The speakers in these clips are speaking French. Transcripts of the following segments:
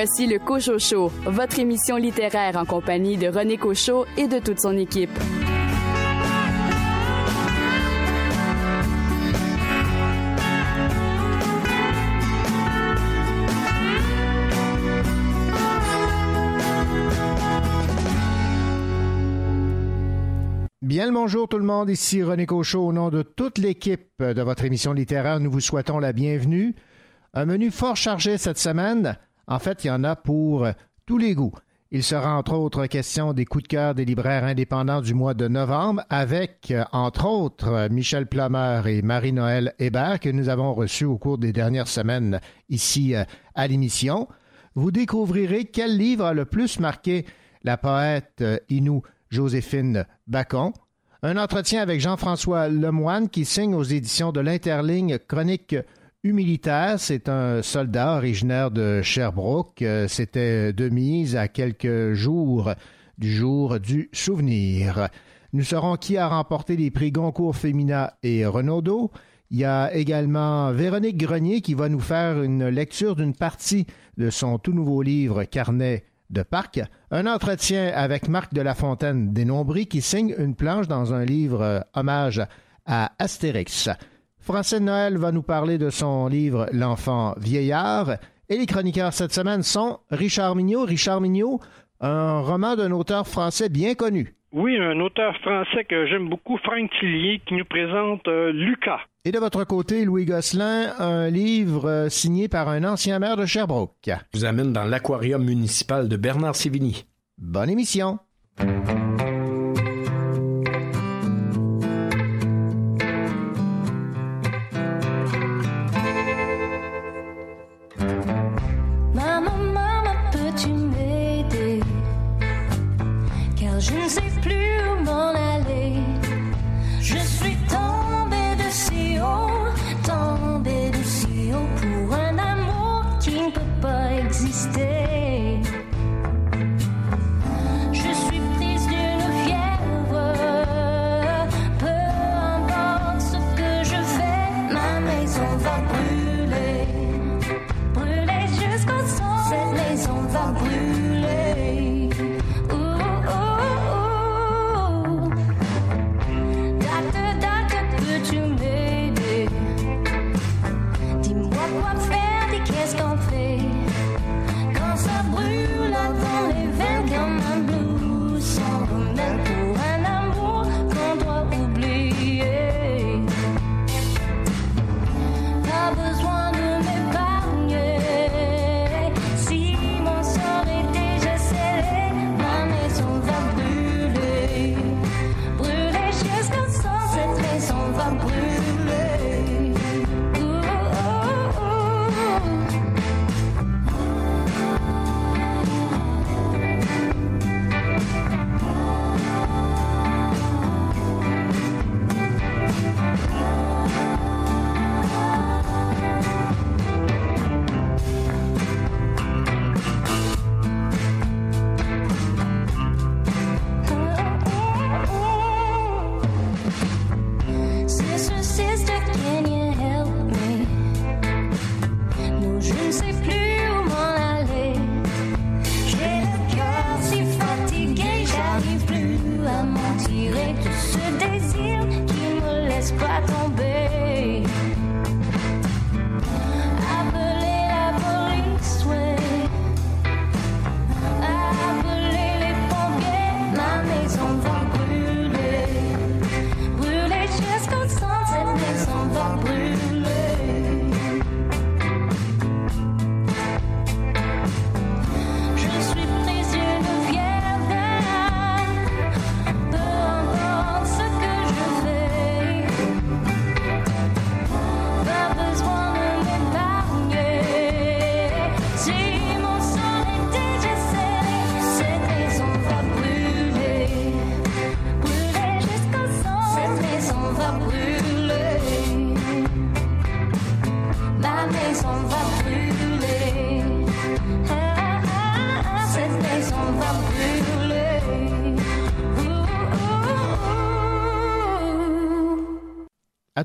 Voici le Cocho Show, votre émission littéraire en compagnie de René Cochot et de toute son équipe. Bien le bonjour tout le monde, ici René Cochot au nom de toute l'équipe de votre émission littéraire. Nous vous souhaitons la bienvenue. Un menu fort chargé cette semaine. En fait, il y en a pour tous les goûts. Il sera entre autres question des coups de cœur des libraires indépendants du mois de novembre avec, entre autres, Michel Plameur et Marie-Noël Hébert que nous avons reçus au cours des dernières semaines ici euh, à l'émission. Vous découvrirez quel livre a le plus marqué la poète euh, Inou Joséphine Bacon. Un entretien avec Jean-François Lemoine qui signe aux éditions de l'Interligne Chronique humilitaire. C'est un soldat originaire de Sherbrooke. Euh, c'était de mise à quelques jours du jour du souvenir. Nous saurons qui a remporté les prix Goncourt Femina et Renaudot. Il y a également Véronique Grenier qui va nous faire une lecture d'une partie de son tout nouveau livre Carnet de Parc, un entretien avec Marc de la Fontaine Nombris qui signe une planche dans un livre euh, hommage à Astérix. Français Noël va nous parler de son livre L'enfant vieillard. Et les chroniqueurs cette semaine sont Richard Mignot. Richard Mignot, un roman d'un auteur français bien connu. Oui, un auteur français que j'aime beaucoup, Franck Tillier, qui nous présente euh, Lucas. Et de votre côté, Louis Gosselin, un livre euh, signé par un ancien maire de Sherbrooke. Je vous amène dans l'aquarium municipal de Bernard Sévigny. Bonne émission.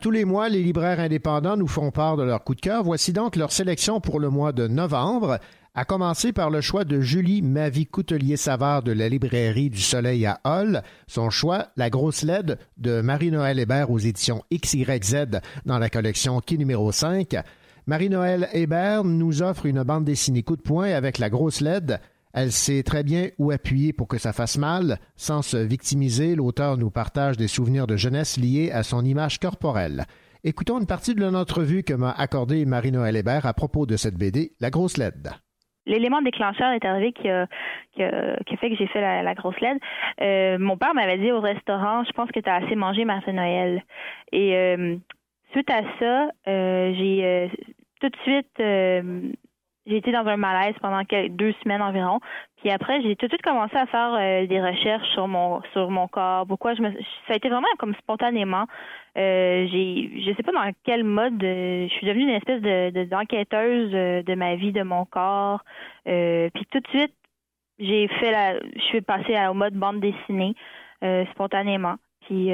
Tous les mois, les libraires indépendants nous font part de leur coup de cœur. Voici donc leur sélection pour le mois de novembre à commencer par le choix de Julie Mavie Coutelier-Savard de la librairie du Soleil à Hall. Son choix, La grosse LED de Marie-Noël Hébert aux éditions XYZ dans la collection Qui numéro 5. Marie-Noël Hébert nous offre une bande dessinée coup de poing avec La grosse LED. Elle sait très bien où appuyer pour que ça fasse mal. Sans se victimiser, l'auteur nous partage des souvenirs de jeunesse liés à son image corporelle. Écoutons une partie de l'entrevue que m'a accordée Marie-Noël Hébert à propos de cette BD, La grosse LED. L'élément déclencheur est arrivé qui a, fait que j'ai fait la, grosse LED. Euh, mon père m'avait dit au restaurant, je pense que tu as assez mangé, Martin Noël. Et euh, suite à ça, euh, j'ai tout de suite j'ai été dans un malaise pendant quelques, deux semaines environ. Puis après, j'ai tout de suite commencé à faire euh, des recherches sur mon sur mon corps. Pourquoi je me ça a été vraiment comme spontanément. Euh, j'ai je sais pas dans quel mode euh, je suis devenue une espèce de de- d'enquêteuse euh, de ma vie, de mon corps. Puis tout de suite, j'ai fait la je suis passée au mode bande dessinée spontanément. Puis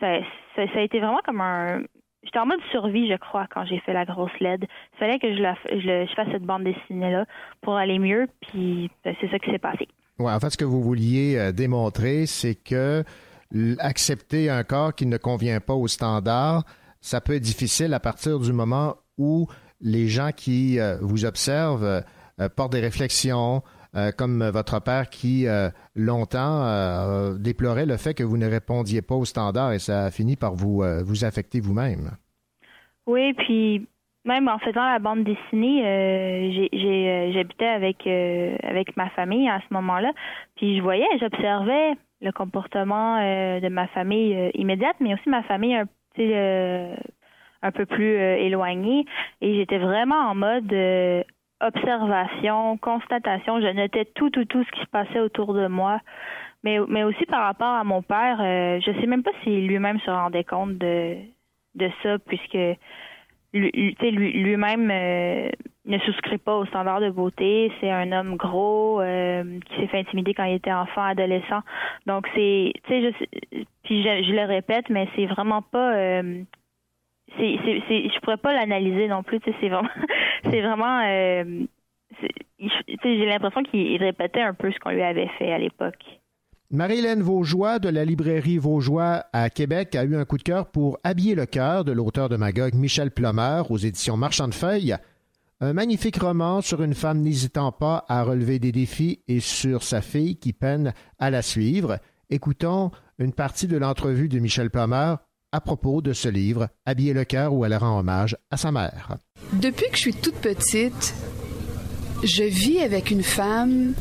ça, ça, ça a été vraiment comme un J'étais en mode survie, je crois, quand j'ai fait la grosse LED. Il fallait que je, la, fasse cette bande dessinée-là pour aller mieux, puis ben, c'est ça qui s'est passé. Ouais, en fait, ce que vous vouliez euh, démontrer, c'est que accepter un corps qui ne convient pas aux standards, ça peut être difficile à partir du moment où les gens qui euh, vous observent euh, portent des réflexions, euh, comme votre père qui euh, longtemps euh, déplorait le fait que vous ne répondiez pas aux standards et ça a fini par vous, vous affecter vous-même. Oui, puis même en faisant la bande dessinée, j'habitais avec avec ma famille à ce moment-là, puis je voyais, j'observais le comportement de ma famille immédiate, mais aussi ma famille un peu plus éloignée, et j'étais vraiment en mode observation, constatation. Je notais tout, tout, tout ce qui se passait autour de moi. Mais, aussi par rapport à mon père, euh, je sais même pas si lui-même se rendait compte de, de ça, puisque lui-même euh, ne souscrit pas aux standards de beauté. C'est un homme gros euh, qui s'est fait intimider quand il était enfant, adolescent. Donc c'est, tu sais, je, le répète, mais c'est vraiment pas. C'est, c'est, pourrais pas l'analyser non plus. C'est vraiment, euh, j'ai l'impression qu'il répétait un peu ce qu'on lui avait fait à l'époque. Marie-Hélène Vaugeois de la librairie Vaugeois à Québec a eu un coup de cœur pour Habiller le cœur de l'auteur de Magog Michel Plomer aux éditions Marchand de Feuilles. Un magnifique roman sur une femme n'hésitant pas à relever des défis et sur sa fille qui peine à la suivre. Écoutons une partie de l'entrevue de Michel Plomer à propos de ce livre, Habiller le cœur où elle rend hommage à sa mère. Depuis que je suis toute petite, je vis avec une femme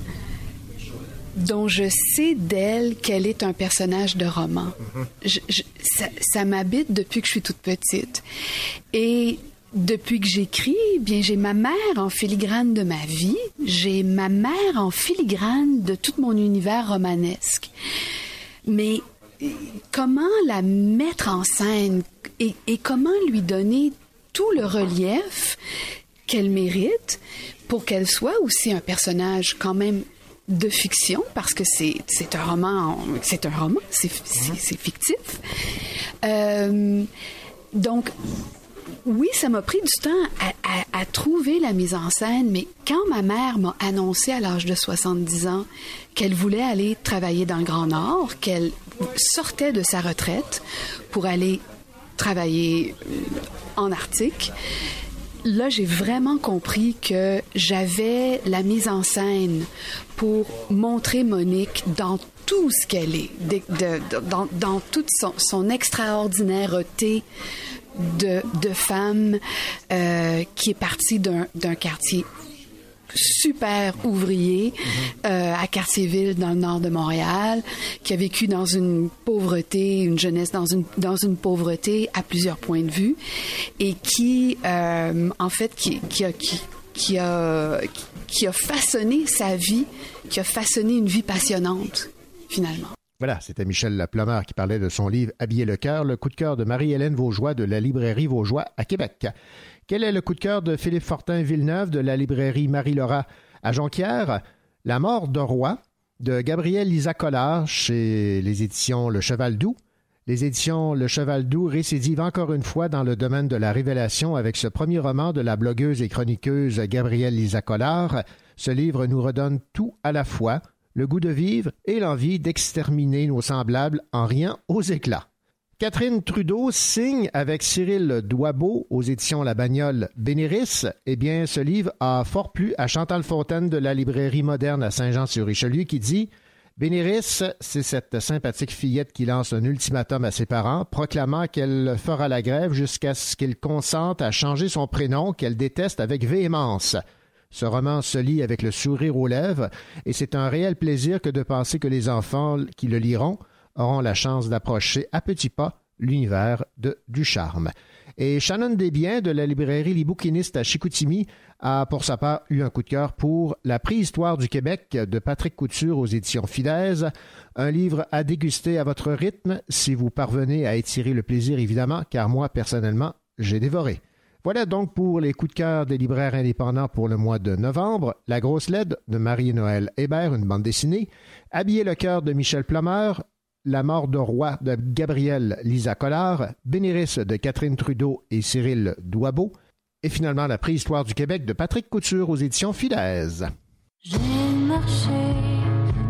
dont je sais d'elle qu'elle est un personnage de roman. Je- je- ça ça m'habite depuis que je suis toute petite. Et depuis que j'écris, bien j'ai ma mère en filigrane de ma vie, j'ai ma mère en filigrane de tout mon univers romanesque. Mais comment la mettre en scène et, et comment lui donner tout le relief qu'elle mérite pour qu'elle soit aussi un personnage quand même de fiction parce que c'est un roman c'est un roman c'est c'est fictif. Euh, donc oui, ça m'a pris du temps à, à- à trouver la mise en scène, mais quand ma mère m'a annoncé à l'âge de 70 ans qu'elle voulait aller travailler dans le Grand Nord, qu'elle sortait de sa retraite pour aller travailler euh, en Arctique, là, j'ai vraiment compris que j'avais la mise en scène pour montrer Monique dans tout ce qu'elle est, dans, toute son, son extraordinaireté de, femme euh, qui est partie d'un quartier super ouvrier euh, à Cartierville dans le nord de Montréal, qui a vécu dans une pauvreté, une jeunesse dans une dans une pauvreté à plusieurs points de vue, et qui euh, en fait qui, qui a qui, qui a qui a façonné sa vie, qui a façonné une vie passionnante finalement. Voilà, c'était Michel Laplomer qui parlait de son livre Habiller le cœur, le coup de cœur de Marie-Hélène Vaugeois de la librairie Vaugeois à Québec. Quel est le coup de cœur de Philippe Fortin Villeneuve de la librairie Marie-Laura à Jonquière? La mort de roi de Gabriel Lisa Collard chez les éditions Le Cheval Doux. Les éditions Le Cheval Doux récidivent encore une fois dans le domaine de la révélation avec ce premier roman de la blogueuse et chroniqueuse Gabrielle Lisa Collard. Ce livre nous redonne tout à la fois, le goût de vivre et l'envie d'exterminer nos semblables en riant aux éclats. Catherine Trudeau signe avec Cyril Douabeau aux éditions La Bagnole Bénéris. Eh bien, ce livre a fort plu à Chantal Fontaine de la librairie moderne à Saint-Jean-sur-Richelieu qui dit Bénéris, c'est cette sympathique fillette qui lance un ultimatum à ses parents, proclamant qu'elle fera la grève jusqu'à ce qu'il consente à changer son prénom qu'elle déteste avec véhémence. Ce roman se lit avec le sourire aux lèvres, et c'est un réel plaisir que de penser que les enfants qui le liront auront la chance d'approcher à petits pas l'univers de du charme. Et Shannon Desbiens de la librairie Les Bouquinistes à Chicoutimi a pour sa part eu un coup de cœur pour La préhistoire du Québec de Patrick Couture aux éditions Fidèse, un livre à déguster à votre rythme si vous parvenez à étirer le plaisir évidemment, car moi personnellement, j'ai dévoré. Voilà donc pour les coups de cœur des libraires indépendants pour le mois de novembre. La grosse LED de Marie-Noël Hébert, une bande dessinée. Habiller le cœur de Michel Plumeur. La mort de roi de Gabriel Lisa Collard. Bénéris de Catherine Trudeau et Cyril Douabeau. Et finalement, La préhistoire du Québec de Patrick Couture aux éditions Fidèse. J'ai marché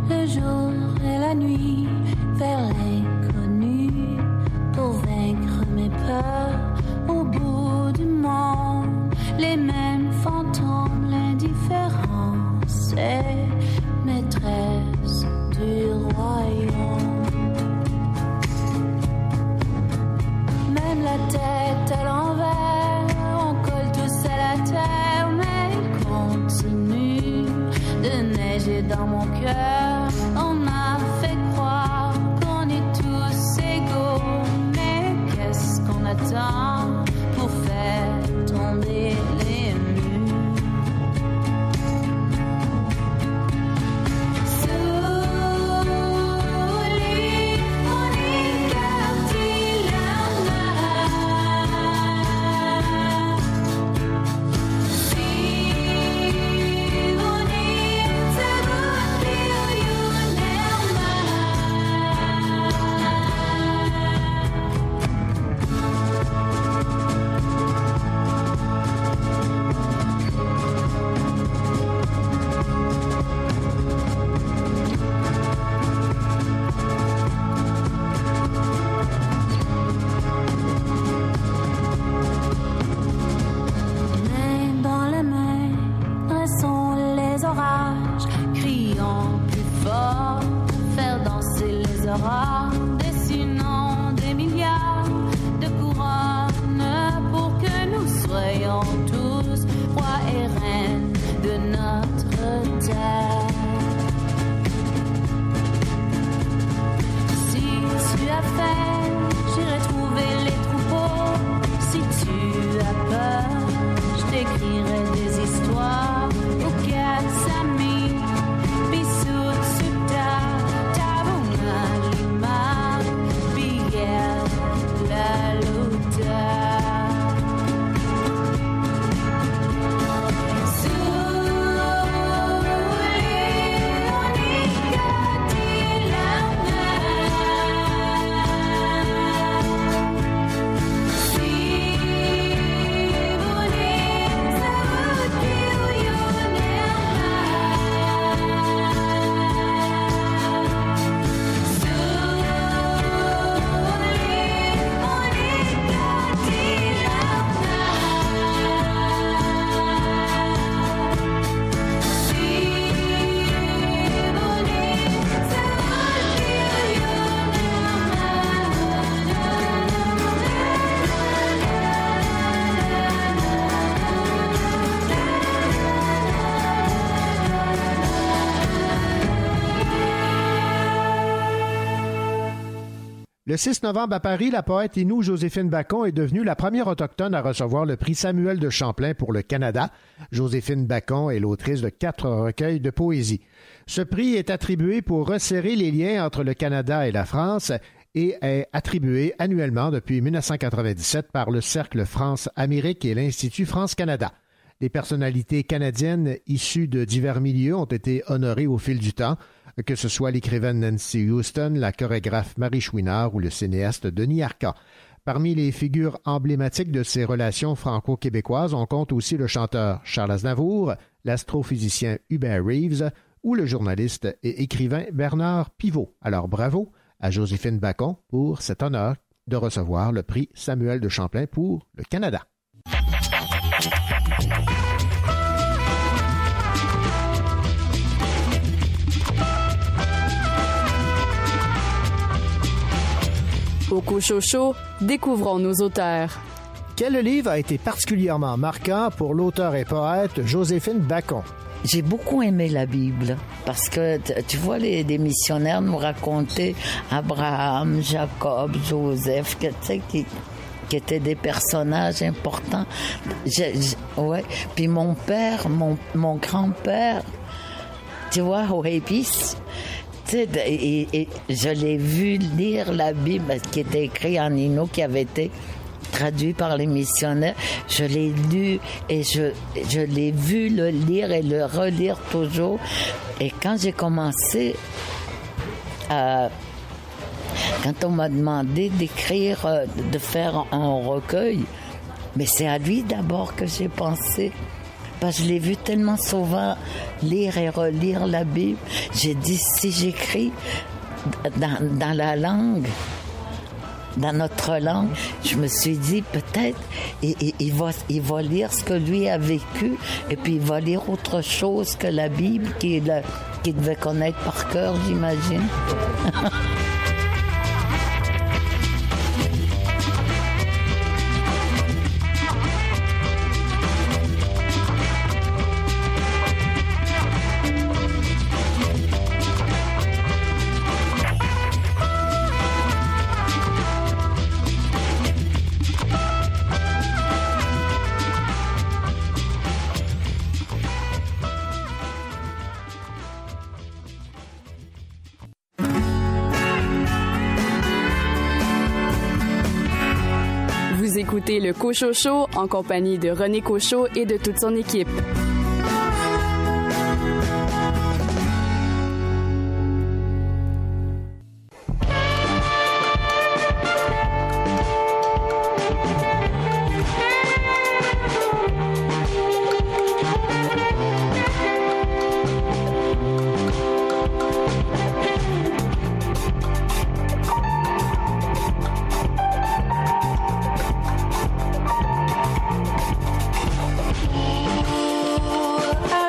le jour et la nuit vers l'inconnu pour vaincre mes peurs au bout du monde. Les mêmes fantômes, l'indifférence est maîtresse du la tête à l'envers, on colle tous à la terre, mais continue de neiger dans mon cœur. On a fait croire qu'on est tous égaux, mais qu'est-ce qu'on attend? Le 6 novembre à Paris, la poète Inou Joséphine Bacon est devenue la première autochtone à recevoir le prix Samuel de Champlain pour le Canada. Joséphine Bacon est l'autrice de quatre recueils de poésie. Ce prix est attribué pour resserrer les liens entre le Canada et la France et est attribué annuellement depuis 1997 par le Cercle France-Amérique et l'Institut France-Canada. Des personnalités canadiennes issues de divers milieux ont été honorées au fil du temps. Que ce soit l'écrivaine Nancy Houston, la chorégraphe Marie Chouinard ou le cinéaste Denis Arca. Parmi les figures emblématiques de ces relations franco-québécoises, on compte aussi le chanteur Charles Aznavour, l'astrophysicien Hubert Reeves ou le journaliste et écrivain Bernard Pivot. Alors bravo à Joséphine Bacon pour cet honneur de recevoir le prix Samuel de Champlain pour le Canada. Au Cochocho, découvrons nos auteurs. Quel livre a été particulièrement marquant pour l'auteur et poète Joséphine Bacon? J'ai beaucoup aimé la Bible parce que tu vois les, les missionnaires nous raconter Abraham, Jacob, Joseph, que, tu sais, qui, qui étaient des personnages importants. J'ai- j'ai- ouais. Puis mon père, mon, mon grand-père, tu vois, au de- et, et je l'ai vu lire la Bible qui était écrite en Inno, qui avait été traduit par les missionnaires. Je l'ai lu et je, je l'ai vu le lire et le relire toujours. Et quand j'ai commencé à... Quand on m'a demandé d'écrire, euh, de faire un recueil, mais c'est à lui d'abord que j'ai pensé. Je l'ai vu tellement souvent lire et relire la Bible. J'ai dit, si j'écris dans, la langue, dans notre langue, je me suis dit peut-être il, va, lire ce que lui a vécu et puis il va lire autre chose que la Bible qu'il devait connaître par cœur, j'imagine. Le en compagnie de René Cochot et de toute son équipe.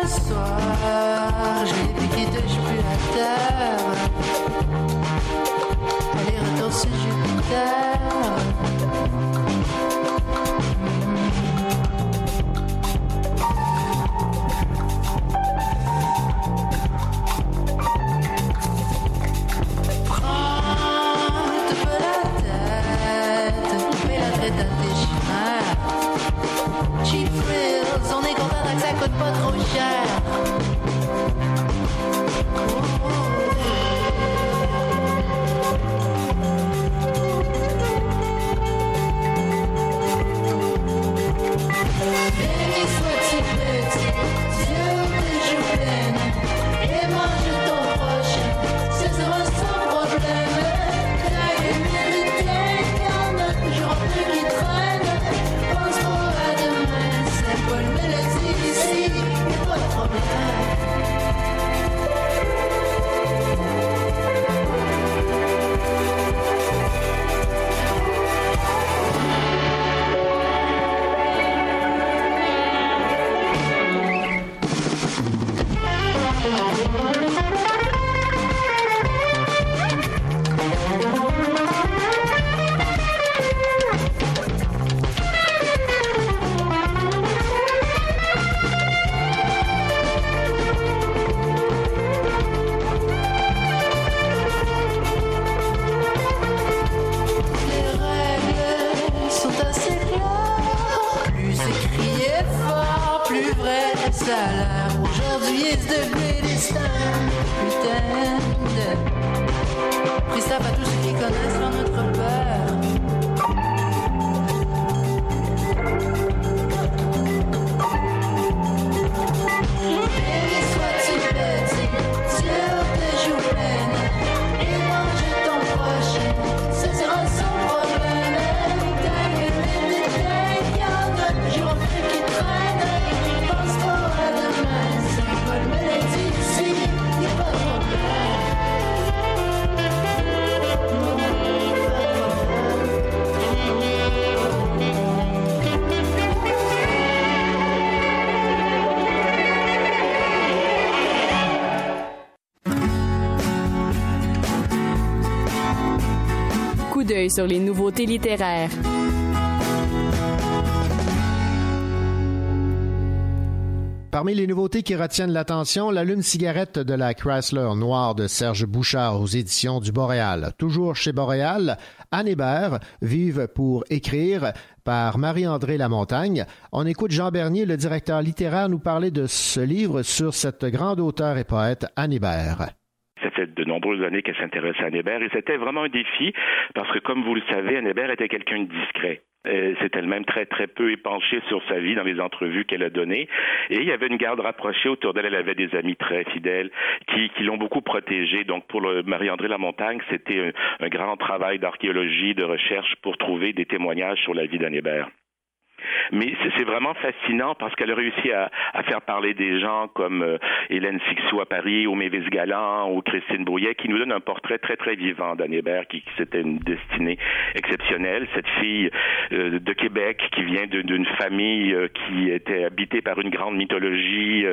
Un soir, j'ai piqué de plus à terre. Sur Jupiter. Pas trop cher. Sur les nouveautés littéraires. Parmi les nouveautés qui retiennent l'attention, l'allume-cigarette de la Chrysler Noire de Serge Bouchard aux éditions du Boréal. Toujours chez Boréal, Anne Hébert, Vive pour écrire, par Marie-André Lamontagne. On écoute Jean Bernier, le directeur littéraire, nous parler de ce livre sur cette grande auteure et poète Anne Hébert. Ça fait de nombreuses années qu'elle s'intéresse à Hébert et c'était vraiment un défi parce que, comme vous le savez, Hébert était quelqu'un de discret. Euh, c'est elle-même très très peu épanchée sur sa vie dans les entrevues qu'elle a données. Et il y avait une garde rapprochée autour d'elle. Elle avait des amis très fidèles qui, l'ont beaucoup protégée. Donc pour Marie-André Lamontagne, c'était un, un grand travail d'archéologie, de recherche pour trouver des témoignages sur la vie d'Anne Hébert. Mais c'est vraiment fascinant parce qu'elle a réussi à, à, faire parler des gens comme euh, Hélène Sixou à Paris, ou Mévis Galland, ou Christine Brouillet, qui nous donnent un portrait très, très vivant d'Anne Hébert, qui, qui c'était une destinée exceptionnelle. Cette fille euh, de Québec qui vient d'une famille euh, qui était habitée par une grande mythologie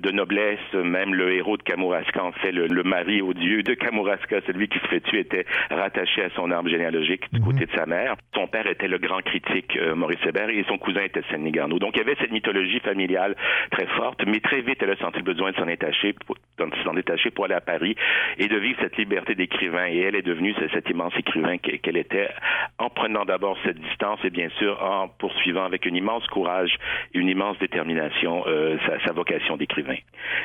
de noblesse. Même le héros de Kamouraska, en fait, le, le, mari odieux de Kamouraska, celui qui se fait tuer, était rattaché à son arbre généalogique du côté de sa mère. Son père était le grand critique Maurice Hébert et son cousin était Séné Garneau. Donc il y avait cette mythologie familiale très forte, mais très vite elle a senti le besoin de s'en détacher, détacher pour aller à Paris et de vivre cette liberté d'écrivain. Et elle est devenue cet immense écrivain qu'elle était en prenant d'abord cette distance et bien sûr en poursuivant avec un immense courage et une immense détermination euh, sa, sa, vocation d'écrivain.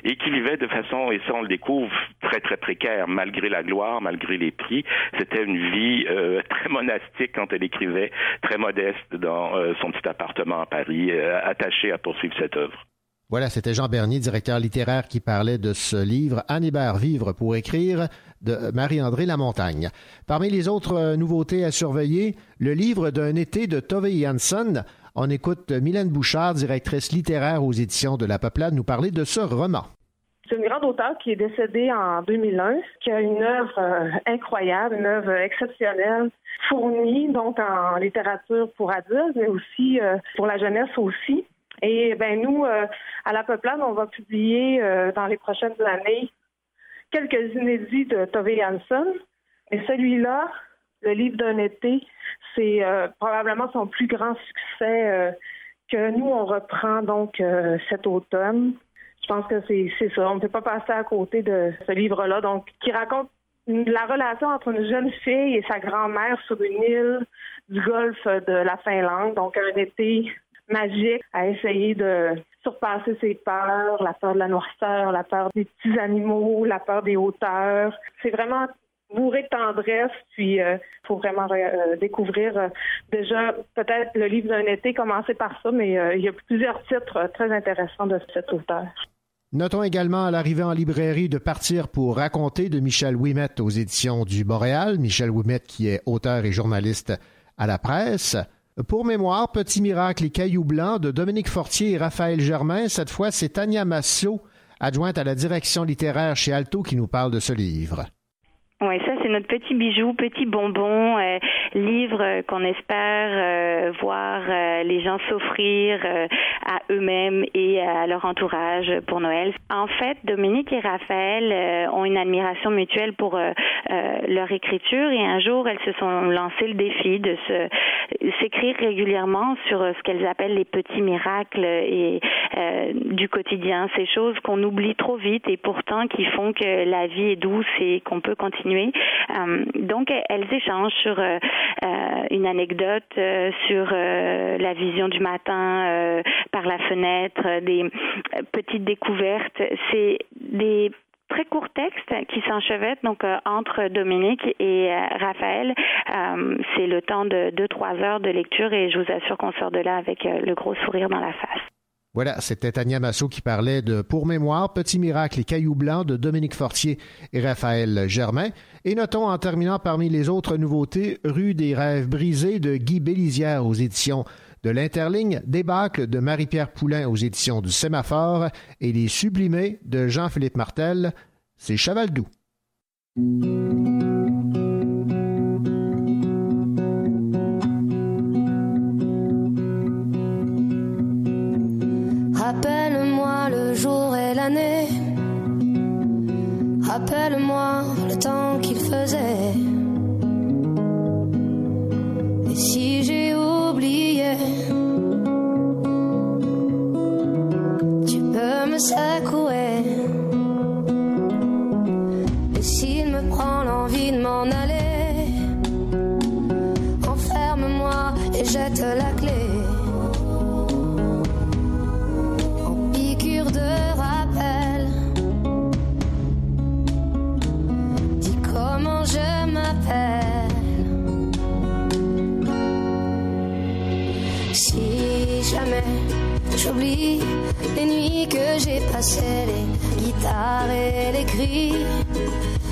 Et qui vivait de façon, et ça on le découvre, très très précaire, malgré la gloire, malgré les prix. C'était une vie euh, très monastique quand elle écrivait, très modeste dans euh, son petit appartement à Paris, euh, attaché à poursuivre cette œuvre. Voilà, c'était Jean Bernier, directeur littéraire, qui parlait de ce livre Anne Hébert, Vivre pour écrire de Marie-André Lamontagne. Parmi les autres nouveautés à surveiller, le livre d'un été de Tove Jansson. On écoute Mylène Bouchard, directrice littéraire aux éditions de La Peuplade, nous parler de ce roman. C'est une grande auteure qui est décédée en 2001, qui a une œuvre euh, incroyable, une œuvre exceptionnelle, fournie donc en littérature pour adultes, mais aussi euh, pour la jeunesse aussi. Et ben nous, euh, à la Peuplade, on va publier euh, dans les prochaines années quelques inédits de Tove Jansson. Et celui-là, le livre d'un été, c'est probablement son plus grand succès que nous, on reprend donc cet automne. Je pense que c'est ça. On ne peut pas passer à côté de ce livre-là, donc qui raconte la relation entre une jeune fille et sa grand-mère sur une île du golfe de la Finlande, donc un été magique à essayer de surpasser ses peurs, la peur de la noirceur, la peur des petits animaux, la peur des hauteurs. C'est vraiment bourré de tendresse, puis il euh, faut vraiment euh, découvrir euh, déjà peut-être le livre d'un été, commencer par ça, mais il y a plusieurs titres très intéressants de cet auteur. Notons également à l'arrivée en librairie de Partir pour raconter de Michel Ouimet aux éditions du Boréal. Michel Ouimet qui est auteur et journaliste à la presse. Pour mémoire, Petit miracle et Cailloux blancs de Dominique Fortier et Raphaël Germain. Cette fois, c'est Tania Massot, adjointe à la direction littéraire chez Alto, qui nous parle de ce livre. Oui, ça c'est notre petit bijou, petit bonbon, euh, livre euh, qu'on espère euh, voir euh, les gens s'offrir euh, à eux-mêmes et à leur entourage pour Noël. En fait, Dominique et Raphaël euh, ont une admiration mutuelle pour leur écriture et un jour elles se sont lancées le défi de se s'écrire régulièrement sur ce qu'elles appellent les petits miracles et du quotidien, ces choses qu'on oublie trop vite et pourtant qui font que la vie est douce et qu'on peut continuer. Euh, donc, elles échangent sur euh, une anecdote, euh, sur la vision du matin par la fenêtre, des petites découvertes. C'est des très courts textes qui s'enchevêtrent donc euh, entre Dominique et euh, Raphaël. Euh, c'est le temps de 2-3 heures de lecture et je vous assure qu'on sort de là avec le gros sourire dans la face. Voilà, c'était Tania Massot qui parlait de Pour mémoire, Petit miracle et Cailloux blancs de Dominique Fortier et Raphaël Germain. Et notons en terminant parmi les autres nouveautés Rue des rêves brisés de Guy Bélizière aux éditions de l'Interligne, Débâcle de Marie-Pierre Poulain aux éditions du Sémaphore et Les Sublimés de Jean-Philippe Martel, c'est Chavaldou. Rappelle-moi Rappelle-moi le temps qu'il faisait.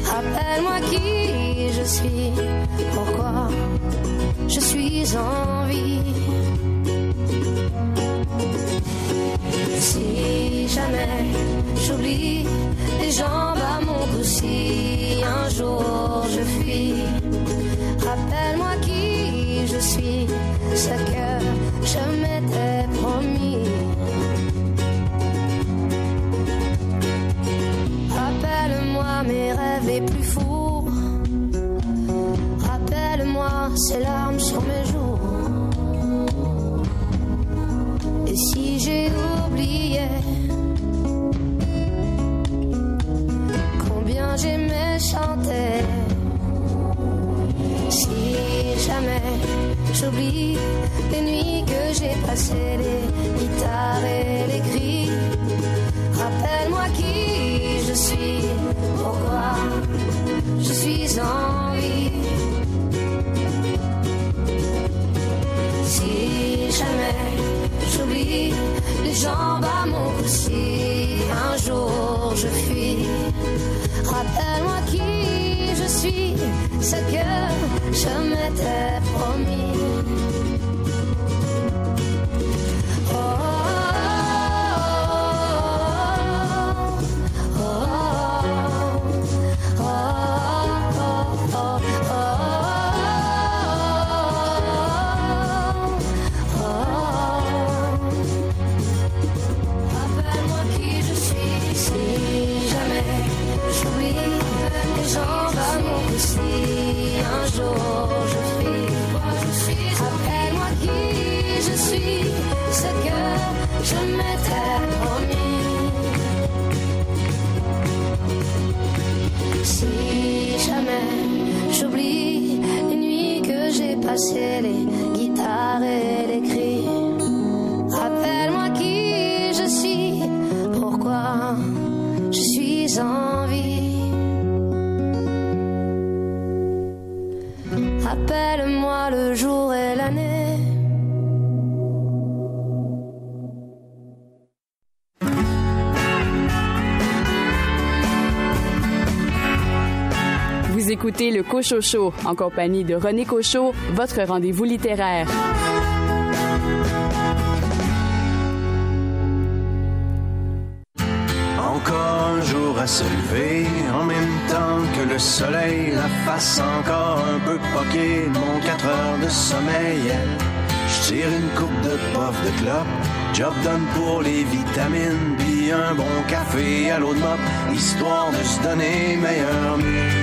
Rappelle-moi qui je suis, pourquoi je suis en vie. Si jamais j'oublie les jambes à mon cou, si un jour je fuis, rappelle-moi qui je suis, ce que j'oublie les nuits que j'ai passées, les guitares et les cris, rappelle-moi qui je suis, pourquoi je suis en vie. Si jamais j'oublie les jambes à mon cou, si un jour je fuis, rappelle-moi qui je suis, ce que je m'étais promis. Écoutez le Cochocho en compagnie de René Cochot, votre rendez-vous littéraire. Encore un jour à se lever, en même temps que le soleil, la face encore un peu poquée, mon 4 heures de sommeil. Je tire une coupe de puff de clope, job done pour les vitamines, puis un bon café à l'eau de mop, histoire de se donner meilleur mieux.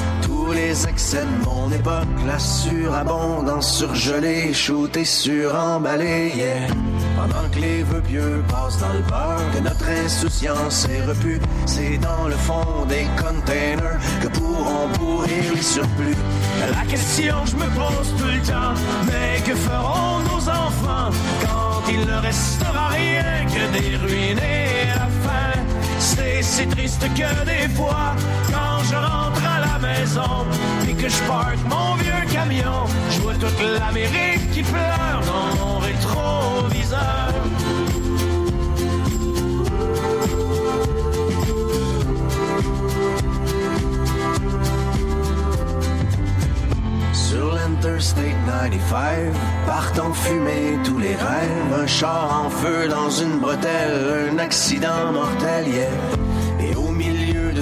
tous les excès de mon époque, la surabondance surgelée, shootée, suremballée, yeah. Pendant que les vœux pieux passent dans le beurre, que notre insouciance est repue, c'est dans le fond des containers que pourront pourrir les surplus. La question que je me pose tout le temps, mais que feront nos enfants quand il ne restera rien que des ruines et la faim? C'est triste que des fois, quand je rentre à la maison et que je parque mon vieux camion, je vois toute l'Amérique qui pleure dans mon rétroviseur. Sur l'Interstate 95, partant fumer tous les rêves, un char en feu dans une bretelle, un accident mortel, yeah.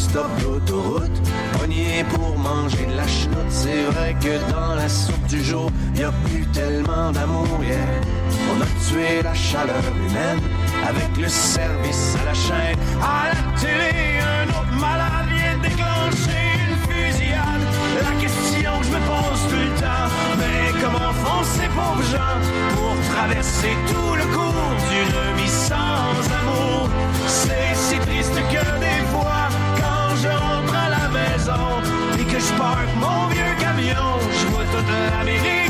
Stop d'autoroute, pogné pour manger de la chenoute. C'est vrai que dans la soupe du jour, y a plus tellement d'amour, yeah. On a tué la chaleur humaine avec le service à la chaîne. À la télé, un autre malade vient déclencher une fusillade. La question que je me pose tout le temps, mais comment font ces pauvres gens pour traverser tout le cours d'une vie sans amour? C'est si triste que parque mon vieux camion, je vois toute l'Amérique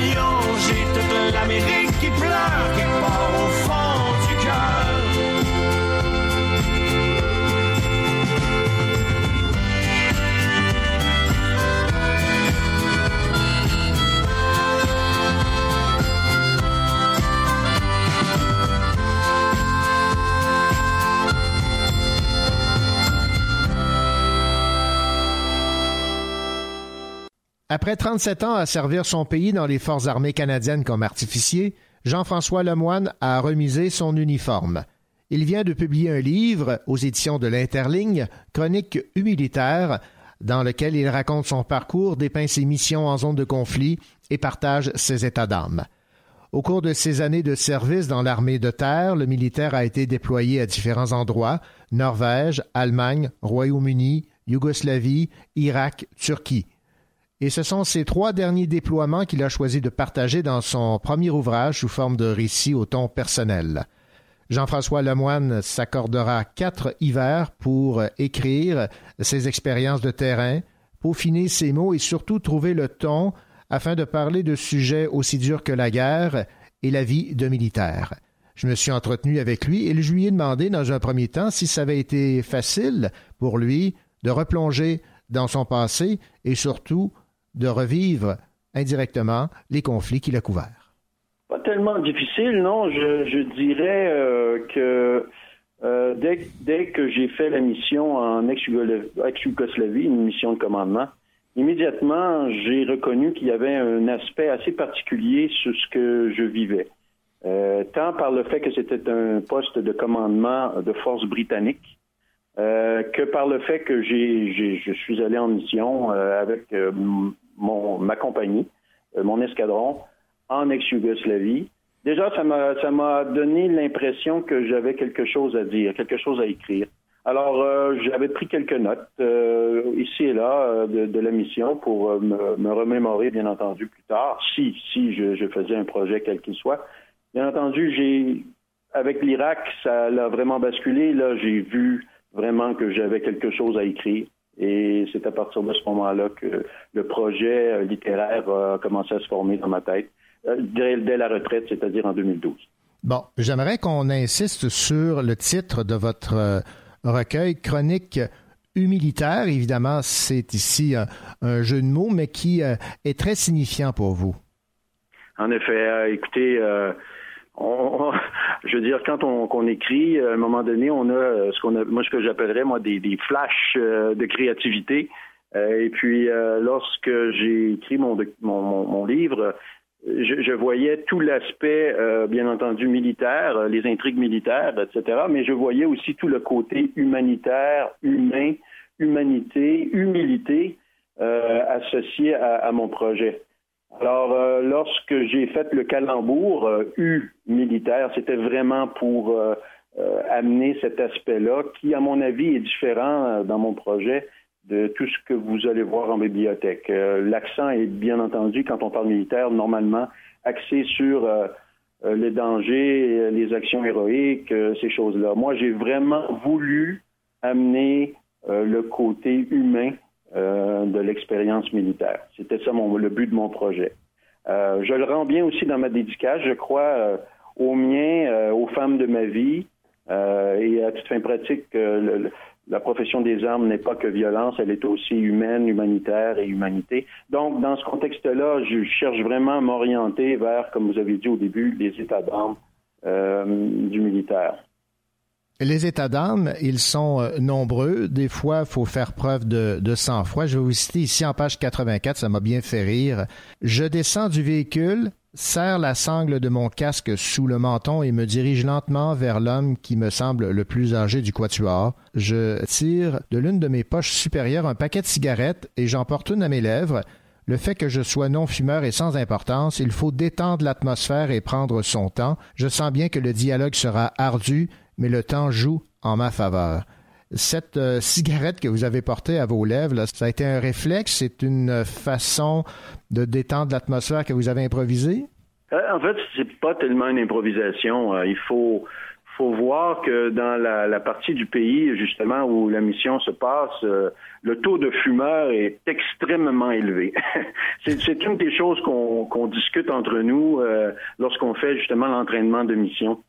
camion, j'ai toute l'Amérique qui pleure quelque part au fond Après 37 ans à servir son pays dans les forces armées canadiennes comme artificier, Jean-François Lemoine a remisé son uniforme. Il vient de publier un livre aux éditions de l'Interligne, Chronique humilitaire, dans lequel il raconte son parcours, dépeint ses missions en zone de conflit et partage ses états d'âme. Au cours de ses années de service dans l'armée de terre, le militaire a été déployé à différents endroits Norvège, Allemagne, Royaume-Uni, Yougoslavie, Irak, Turquie. Et ce sont ces trois derniers déploiements qu'il a choisi de partager dans son premier ouvrage sous forme de récit au ton personnel. Jean-François Lemoine s'accordera quatre hivers pour écrire ses expériences de terrain, peaufiner ses mots et surtout trouver le ton afin de parler de sujets aussi durs que la guerre et la vie de militaire. Je me suis entretenu avec lui et je lui ai demandé dans un premier temps si ça avait été facile pour lui de replonger dans son passé et surtout de revivre indirectement les conflits qu'il a couverts. Pas tellement difficile, non. Je, dirais euh, que euh, dès, que j'ai fait la mission en ex-Yougoslavie, une mission de commandement, immédiatement, j'ai reconnu qu'il y avait un aspect assez particulier sur ce que je vivais. Euh, tant par le fait que c'était un poste de commandement de force britannique, euh, que par le fait que j'ai, je suis allé en mission euh, avec euh, mon, ma compagnie, mon escadron, en ex-Yougoslavie. Déjà, ça m'a, ça m'a donné l'impression que j'avais quelque chose à dire, quelque chose à écrire. Alors, j'avais pris quelques notes ici et là de, la mission pour me, me remémorer, bien entendu, plus tard, si, si je, je faisais un projet quel qu'il soit. Bien entendu, j'ai avec l'Irak, ça l'a vraiment basculé. Là, j'ai vu vraiment que j'avais quelque chose à écrire. Et c'est à partir de ce moment-là que le projet euh, littéraire a commencé à se former dans ma tête, euh, dès, dès la retraite, c'est-à-dire en 2012. Bon, j'aimerais qu'on insiste sur le titre de votre euh, recueil, Chronique humilitaire. Évidemment, c'est ici un, un jeu de mots, mais qui euh, est très signifiant pour vous. En effet, euh, écoutez, euh, je veux dire, quand on, écrit, à un moment donné, on a euh, ce qu'on a, moi ce que j'appellerais moi des, flashs euh, de créativité. Euh, et puis, euh, lorsque j'ai écrit mon, mon, mon, livre, je, voyais tout l'aspect, euh, bien entendu, militaire, euh, les intrigues militaires, etc., mais je voyais aussi tout le côté humanitaire, humain, humanité, humilité euh, associé à mon projet. Alors, euh, lorsque j'ai fait le calembour euh, U militaire, c'était vraiment pour euh, euh, amener cet aspect-là, qui, à mon avis, est différent euh, dans mon projet de tout ce que vous allez voir en bibliothèque. Euh, L'accent est, bien entendu, quand on parle militaire, normalement axé sur les dangers, les actions héroïques, ces choses-là. Moi, j'ai vraiment voulu amener le côté humain euh, de l'expérience militaire. C'était ça mon, le but de mon projet. Euh, je le rends bien aussi dans ma dédicace, je crois, euh, aux miens, euh, aux femmes de ma vie, euh, et à toute fin pratique, le- le- la profession des armes n'est pas que violence, elle est aussi humaine, humanitaire et humanité. Donc, dans ce contexte-là, je cherche vraiment à m'orienter vers, comme vous avez dit au début, les états euh, du militaire. Les états d'âme, ils sont euh, nombreux. Des fois, faut faire preuve de, de sang-froid. Je vais vous citer ici en page 84, ça m'a bien fait rire. Je descends du véhicule, serre la sangle de mon casque sous le menton et me dirige lentement vers l'homme qui me semble le plus âgé du quatuor. Je tire de l'une de mes poches supérieures un paquet de cigarettes et j'en porte une à mes lèvres. Le fait que je sois non-fumeur est sans importance. Il faut détendre l'atmosphère et prendre son temps. Je sens bien que le dialogue sera ardu, mais le temps joue en ma faveur. Cette euh, cigarette que vous avez portée à vos lèvres, ça a été un réflexe, c'est une façon de détendre l'atmosphère que vous avez improvisée? Euh, En fait, c'est pas tellement une improvisation. Euh, Il faut, faut voir que dans la, partie du pays, justement, où la mission se passe, le taux de fumeurs est extrêmement élevé. c'est une des choses qu'on discute entre nous lorsqu'on fait justement l'entraînement de mission.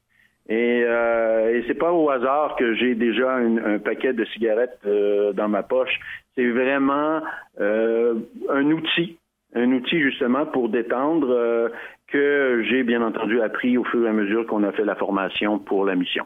Et, euh, et c'est pas au hasard que j'ai déjà un paquet de cigarettes euh, dans ma poche. C'est vraiment euh, un outil, un outil justement pour détendre euh, que j'ai bien entendu appris au fur et à mesure qu'on a fait la formation pour la mission.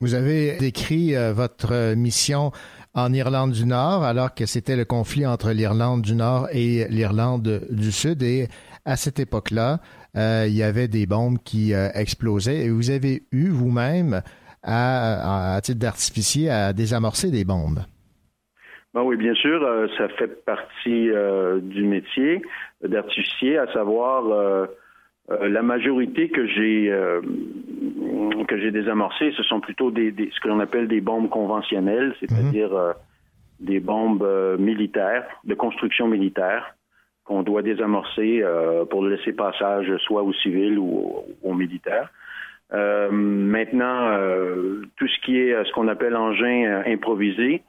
Vous avez décrit euh, votre mission en Irlande du Nord, alors que c'était le conflit entre l'Irlande du Nord et l'Irlande du Sud. Et à cette époque-là, il y avait des bombes qui euh, explosaient. Et vous avez eu vous-même, à, à titre d'artificier, à désamorcer des bombes. Ben oui, bien sûr, euh, ça fait partie euh, du métier d'artificier, à savoir euh, euh, la majorité que j'ai euh, que j'ai désamorcées, ce sont plutôt des, des- ce que l'on appelle des bombes conventionnelles, c'est-à-dire euh, des bombes euh, militaires, de construction militaire, qu'on doit désamorcer euh, pour laisser passage soit aux civils ou aux, aux militaires. Euh, maintenant, euh, tout ce qui est euh, ce qu'on appelle engin euh, improvisé,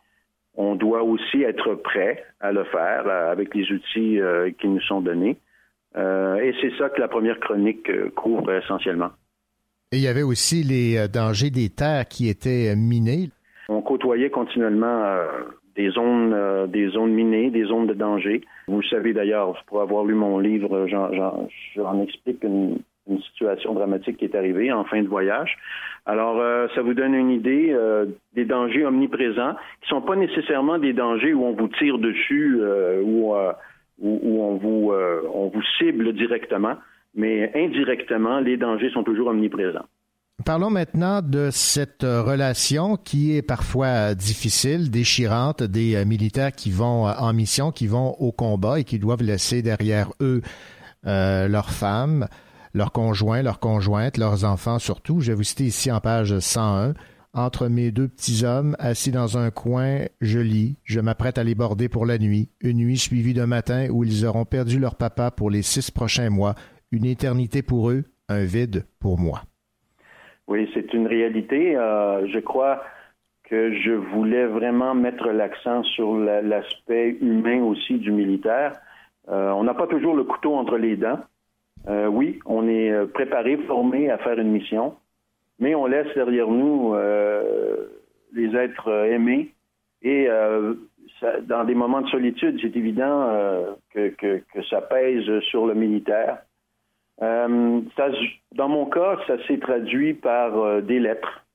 on doit aussi être prêt à le faire euh, avec les outils qui nous sont donnés. Euh, et c'est ça que la première chronique couvre essentiellement. Et il y avait aussi les dangers des terres qui étaient minées. On côtoyait continuellement euh, des zones, euh, des zones minées, des zones de danger. Vous savez d'ailleurs, pour avoir lu mon livre, j'en, explique une, une situation dramatique qui est arrivée en fin de voyage. Alors, euh, ça vous donne une idée euh, des dangers omniprésents, qui sont pas nécessairement des dangers où on vous tire dessus, où, où, où on vous, euh, on vous cible directement, mais indirectement, les dangers sont toujours omniprésents. Parlons maintenant de cette euh, relation qui est parfois euh, difficile, déchirante, des euh, militaires qui vont en mission, qui vont au combat et qui doivent laisser derrière eux leurs femmes, leurs conjoints, leurs conjointes, leurs enfants surtout. Je vais vous citer ici en page 101. Entre mes deux petits hommes, assis dans un coin, je lis, je m'apprête à les border pour la nuit, une nuit suivie d'un matin où ils auront perdu leur papa pour les six prochains mois, une éternité pour eux, un vide pour moi. Oui, c'est une réalité. Euh, je crois que je voulais vraiment mettre l'accent sur la- l'aspect humain aussi du militaire. Euh, on n'a pas toujours le couteau entre les dents. Euh, oui, on est préparé, formé à faire une mission, mais on laisse derrière nous les êtres aimés. Et dans des moments de solitude, c'est évident que ça pèse sur le militaire. Euh, dans mon cas, ça s'est traduit par euh, des lettres.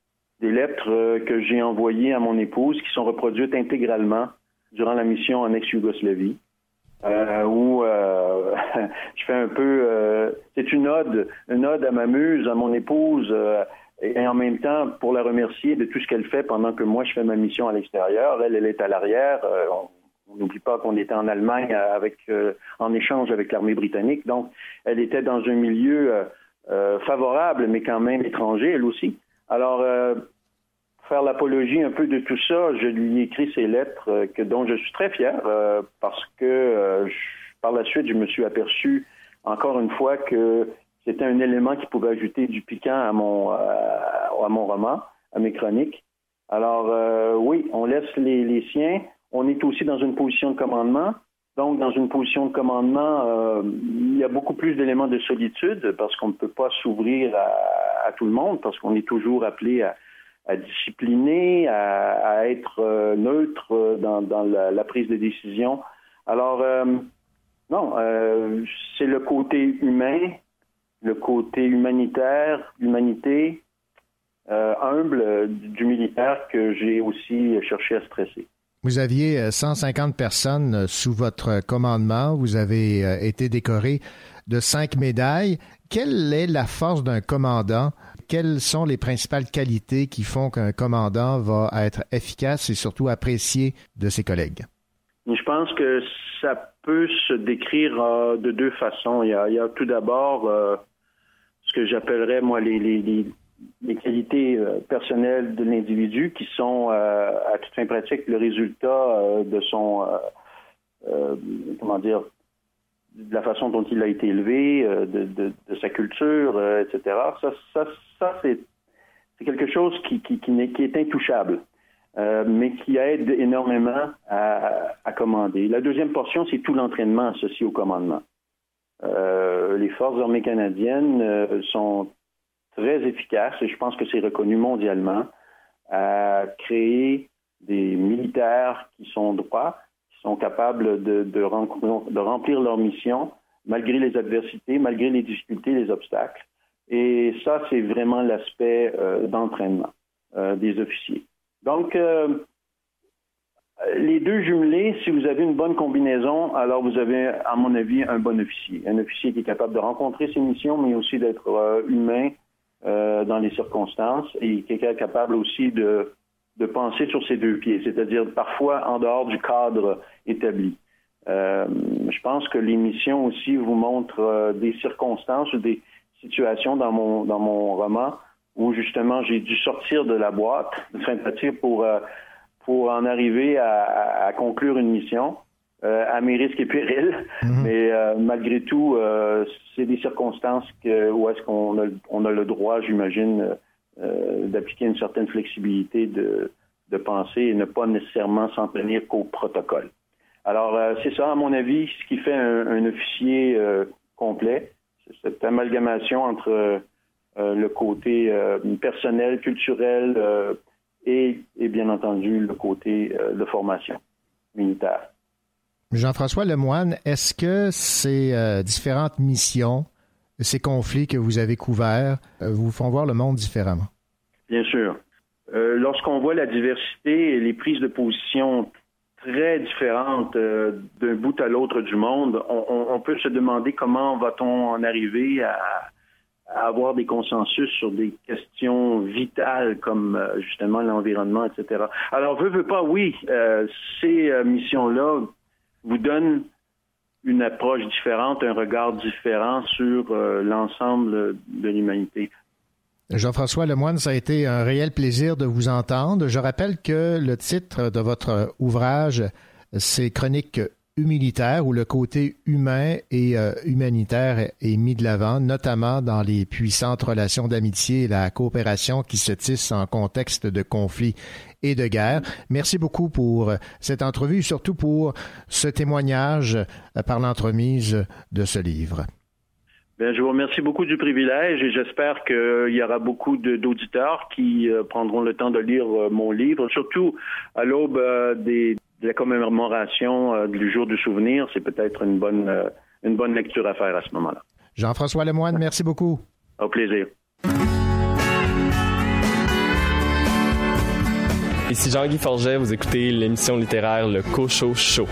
Des lettres euh, que j'ai envoyées à mon épouse qui sont reproduites intégralement durant la mission en ex-Yougoslavie. où je fais un peu... c'est une ode, une ode à ma muse, à mon épouse, et en même temps pour la remercier de tout ce qu'elle fait pendant que moi je fais ma mission à l'extérieur. Elle, elle est à l'arrière. On n'oublie pas qu'on était en Allemagne avec, euh, en échange avec l'armée britannique. Donc, elle était dans un milieu euh, euh, favorable, mais quand même étranger, elle aussi. Alors, euh, faire l'apologie un peu de tout ça, je lui ai écrit ces lettres euh, que, dont je suis très fier euh, parce que euh, par la suite, je me suis aperçu encore une fois que c'était un élément qui pouvait ajouter du piquant à mon, euh, à mon roman, à mes chroniques. Alors, euh, oui, on laisse les siens. On est aussi dans une position de commandement. Donc, dans une position de commandement, euh, il y a beaucoup plus d'éléments de solitude parce qu'on ne peut pas s'ouvrir à, tout le monde, parce qu'on est toujours appelé à, discipliner, à, être euh, neutre dans, la, prise de décision. Alors, euh, non, c'est le côté humain, le côté humanitaire, l'humanité, euh, humble du militaire que j'ai aussi cherché à stresser. Vous aviez euh, 150 personnes euh, sous votre commandement. Vous avez euh, été décoré de cinq médailles. Quelle est la force d'un commandant? Quelles sont les principales qualités qui font qu'un commandant va être efficace et surtout apprécié de ses collègues? Je pense que ça peut se décrire euh, de deux façons. Il y a, il y a tout d'abord euh, ce que j'appellerais, moi, les, les, les, qualités euh, personnelles de l'individu qui sont, euh, à toute fin pratique, le résultat euh, de son, comment dire, de la façon dont il a été élevé, de, sa culture, etc. Ça, ça, c'est quelque chose qui, qui, qui, n'est- qui est intouchable, mais qui aide énormément à, à commander. La deuxième portion, c'est tout l'entraînement associé au commandement. Les forces armées canadiennes sont très efficaces, et je pense que c'est reconnu mondialement, à créer des militaires qui sont droits, qui sont capables de, de, remplir leur mission malgré les adversités, malgré les difficultés, les obstacles. Et ça, c'est vraiment l'aspect euh, d'entraînement euh, des officiers. Donc, euh, les deux jumelés, si vous avez une bonne combinaison, alors vous avez, à mon avis, un bon officier. Un officier qui est capable de rencontrer ses missions, mais aussi d'être humain euh, dans les circonstances et est capable aussi de, de penser sur ses deux pieds, c'est-à-dire parfois en dehors du cadre établi. Euh, je pense que les missions aussi vous montrent euh, des circonstances ou des situations dans mon, dans mon roman où justement j'ai dû sortir de la boîte de pour, euh, pour en arriver à- à conclure une mission euh, à mes risques et périls. Mais euh, malgré tout, euh, c'est des circonstances que, où est-ce qu'on a, on a le droit, j'imagine, euh, d'appliquer une certaine flexibilité de, de pensée et ne pas nécessairement s'en tenir qu'au protocole. Alors, euh, c'est ça, à mon avis, ce qui fait un, un officier euh, complet. C'est cette amalgamation entre euh, euh, le côté euh, personnel, culturel euh, et, et, bien entendu, le côté euh, de formation militaire. Jean-François Lemoine, est-ce que ces euh, différentes missions, ces conflits que vous avez couverts, euh, vous font voir le monde différemment? Bien sûr. Euh, Lorsqu'on voit la diversité et les prises de position très différentes d'un bout à l'autre du monde, on, peut se demander comment va-t-on en arriver à, avoir des consensus sur des questions vitales comme justement l'environnement, etc. Alors, veut, veut pas, oui, ces missions-là vous donnent une approche différente, un regard différent sur euh, l'ensemble de l'humanité. Jean-François Lemoine, ça a été un réel plaisir de vous entendre. Je rappelle que le titre de votre ouvrage, c'est Chronique humilitaire, où le côté humain et euh, humanitaire est mis de l'avant, notamment dans les puissantes relations d'amitié et la coopération qui se tissent en contexte de conflit et de guerre. Merci beaucoup pour cette entrevue surtout pour ce témoignage euh, par l'entremise de ce livre. Bien, je vous remercie beaucoup du privilège et j'espère qu'il y aura beaucoup d'auditeurs qui euh, prendront le temps de lire euh, mon livre, surtout à l'aube euh, des- de la commémoration euh, du jour du souvenir. C'est peut-être une bonne, euh, une bonne lecture à faire à ce moment-là. Jean-François Lemoine, merci beaucoup. Au plaisir. Ici Jean-Guy Forget, vous écoutez l'émission littéraire Le Cocho Show.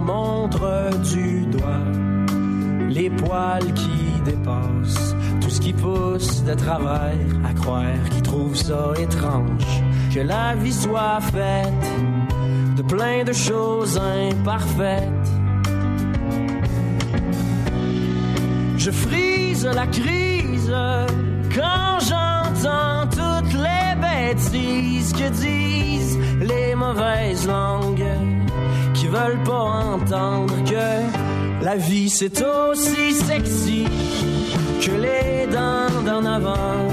Montrent du doigt les poils qui dépassent, tout ce qui pousse de travers, à croire qu'ils trouvent ça étrange, que la vie soit faite de plein de choses imparfaites. Je frise la crise quand j'entends toutes les bêtises que disent les mauvaises langues veulent pas entendre que la vie c'est aussi sexy que les dents d'en avant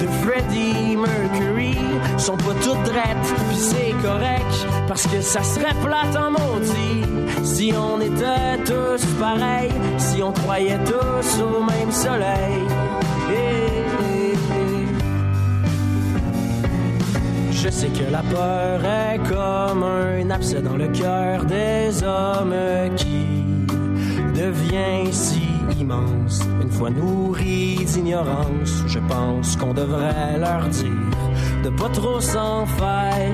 de Freddie Mercury sont pas toutes drettes, puis c'est correct parce que ça serait plate en maudit si on était tous pareils, si on croyait tous au même soleil. Je sais que la peur est comme un abcès dans le cœur des hommes qui devient si immense. Une fois nourris d'ignorance, je pense qu'on devrait leur dire de pas trop s'en faire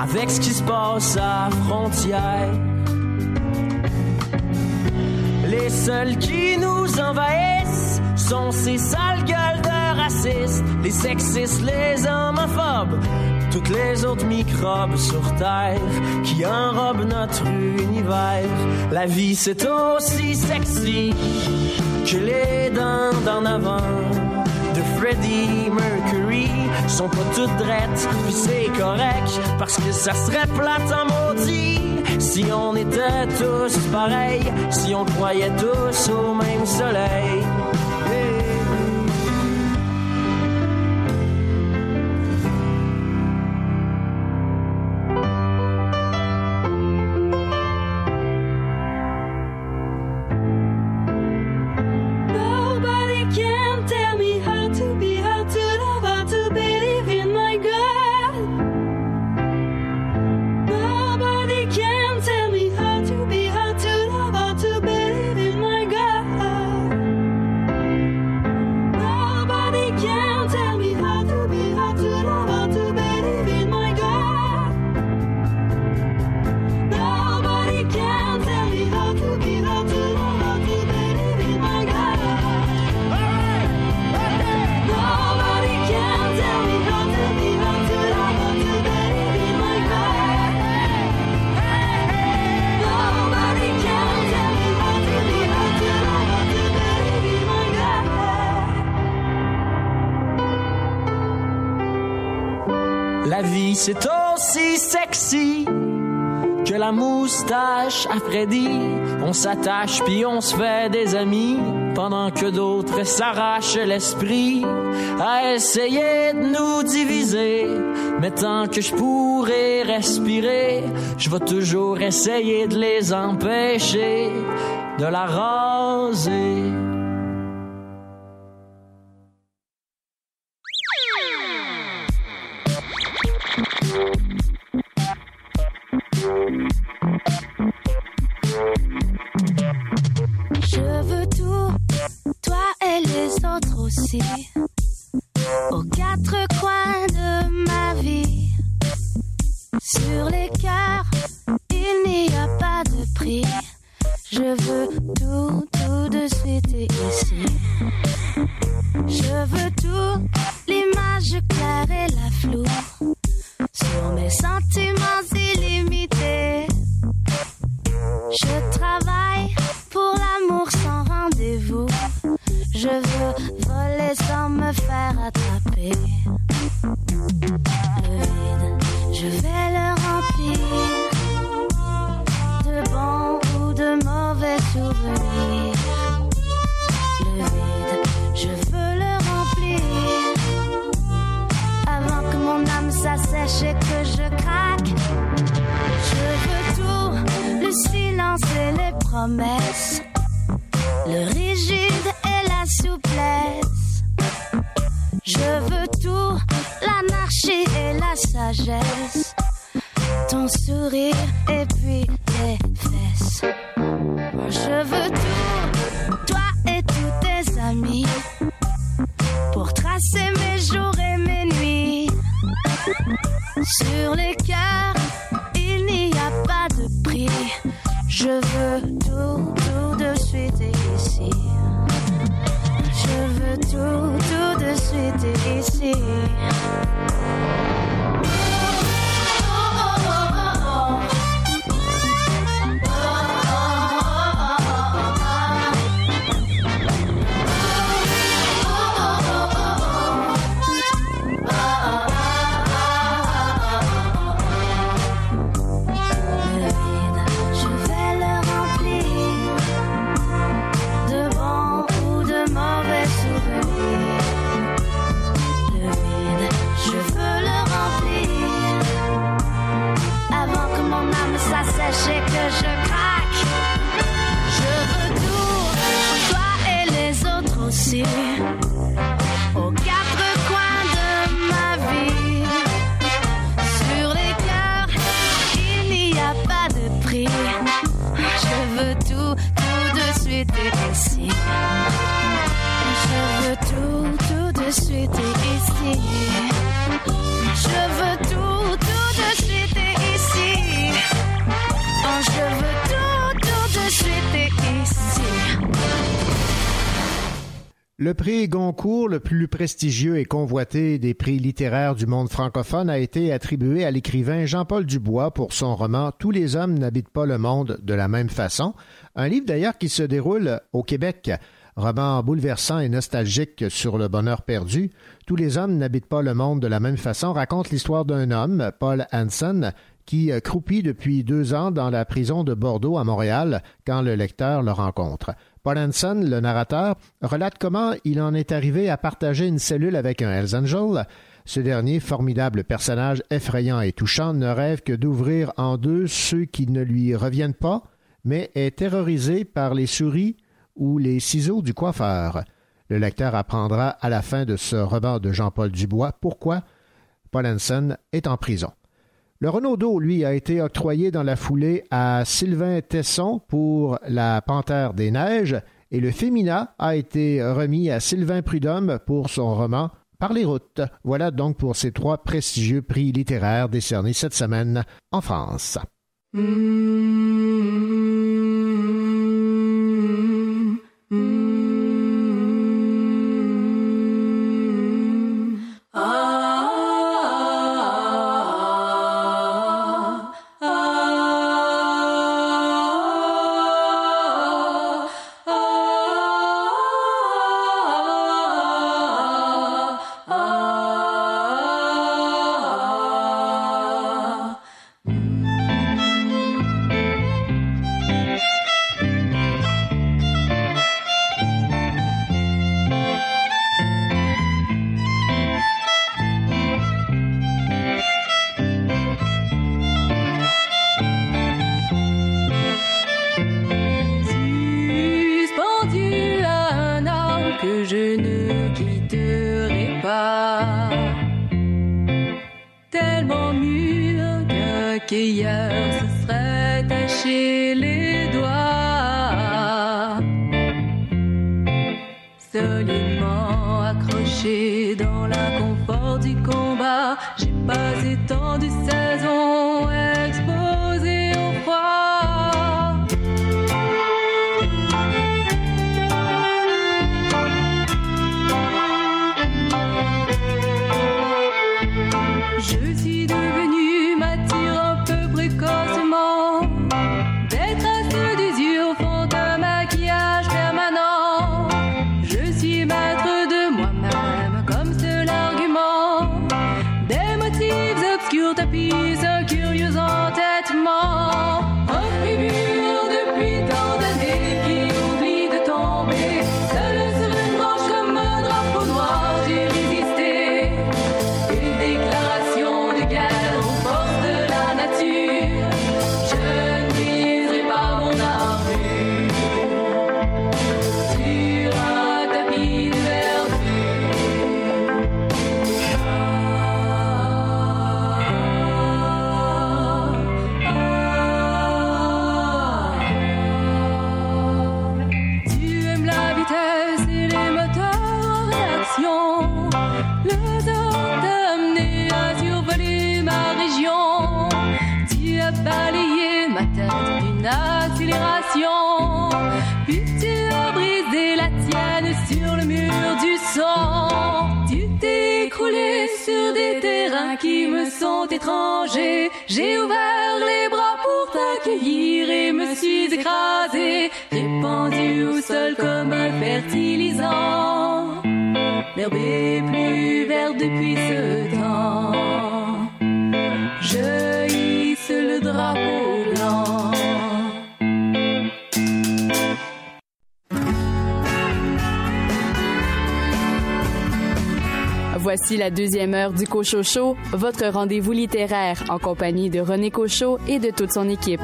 avec ce qui se passe à frontière. Les seuls qui nous envahissent sont ces sales gueules les sexistes, les homophobes, toutes les autres microbes sur Terre qui enrobent notre univers. La vie c'est aussi sexy que les dents d'en avant de Freddie Mercury sont pas toutes drettes, puis c'est correct parce que ça serait plate en maudit si on était tous pareils, si on croyait tous au même soleil. C'est aussi sexy que la moustache à Freddy. On s'attache puis on se fait des amis pendant que d'autres s'arrachent l'esprit à essayer de nous diviser. Mais tant que je pourrai respirer, je vais toujours essayer de les empêcher de la raser. Les autres aussi, aux quatre coins de ma vie. Sur les cœurs, prix Goncourt, le plus prestigieux et convoité des prix littéraires du monde francophone, a été attribué à l'écrivain Jean-Paul Dubois pour son roman Tous les hommes n'habitent pas le monde de la même façon, un livre d'ailleurs qui se déroule au Québec. Roman bouleversant et nostalgique sur le bonheur perdu, Tous les hommes n'habitent pas le monde de la même façon raconte l'histoire d'un homme, Paul Hansen, qui croupit depuis deux ans dans la prison de Bordeaux à Montréal quand le lecteur le rencontre. Paul le narrateur, relate comment il en est arrivé à partager une cellule avec un Hells Angel. Ce dernier, formidable personnage effrayant et touchant, ne rêve que d'ouvrir en deux ceux qui ne lui reviennent pas, mais est terrorisé par les souris ou les ciseaux du coiffeur. Le lecteur apprendra à la fin de ce roman de Jean-Paul Dubois pourquoi Paul Hansen est en prison. Le Renaudot, lui, a été octroyé dans la foulée à Sylvain Tesson pour La Panthère des Neiges et le Fémina a été remis à Sylvain Prudhomme pour son roman Par les routes. Voilà donc pour ces trois prestigieux prix littéraires décernés cette semaine en France. La deuxième heure du Cochocho, votre rendez-vous littéraire en compagnie de René Cochot et de toute son équipe.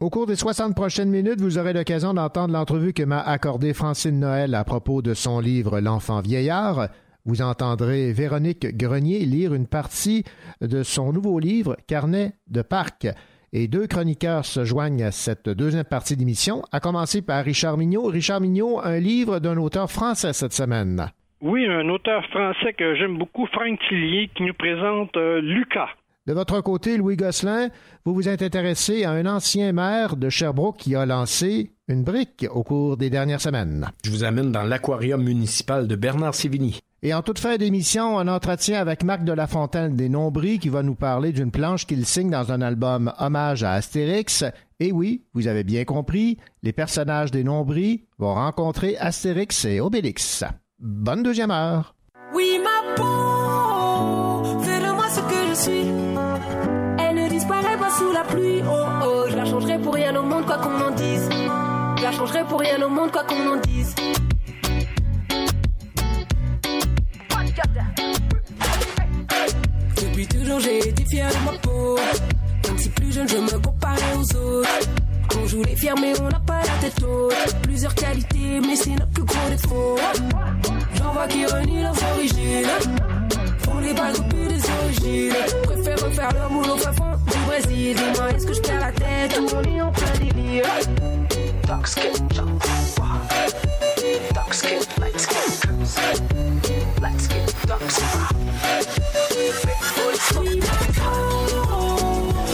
Au cours des 60 prochaines minutes, vous aurez l'occasion d'entendre l'entrevue que m'a accordée Francine Noël à propos de son livre L'enfant vieillard. Vous entendrez Véronique Grenier lire une partie de son nouveau livre Carnet de parc. Et deux chroniqueurs se joignent à cette deuxième partie d'émission, à commencer par Richard Mignot. Richard Mignot, un livre d'un auteur français cette semaine. Oui, un auteur français que j'aime beaucoup, Franck Tillier, qui nous présente euh, Lucas. De votre côté, Louis Gosselin, vous vous êtes intéressé à un ancien maire de Sherbrooke qui a lancé une brique au cours des dernières semaines. Je vous amène dans l'aquarium municipal de Bernard Sévigny. Et en toute fin d'émission, un entretien avec Marc de la Fontaine des Nombris qui va nous parler d'une planche qu'il signe dans un album hommage à Astérix. Et oui, vous avez bien compris, les personnages des Nombris vont rencontrer Astérix et Obélix. Bonne deuxième heure. Oui, ma peau, fais de moi ce que je suis. Elle ne disparaît pas sous la pluie. Oh oh, je la changerai pour rien au monde, quoi qu'on en dise. Je la changerai pour rien au monde, quoi qu'on en dise. Depuis toujours, j'ai été fier de ma peau. Même si plus jeune, je me comparais aux autres. On joue les fiers, mais on n'a pas la tête haute. Plusieurs qualités, mais c'est notre plus gros défaut. J'en vois qui renient leurs origines. Font les balles depuis des origines. Préfère refaire leur moule au fin fond du Brésil. Dis-moi, est-ce que je perds la tête ou on est en plein délire? Dark skin, dark skin, light skin, light skin, dark skin. Oui,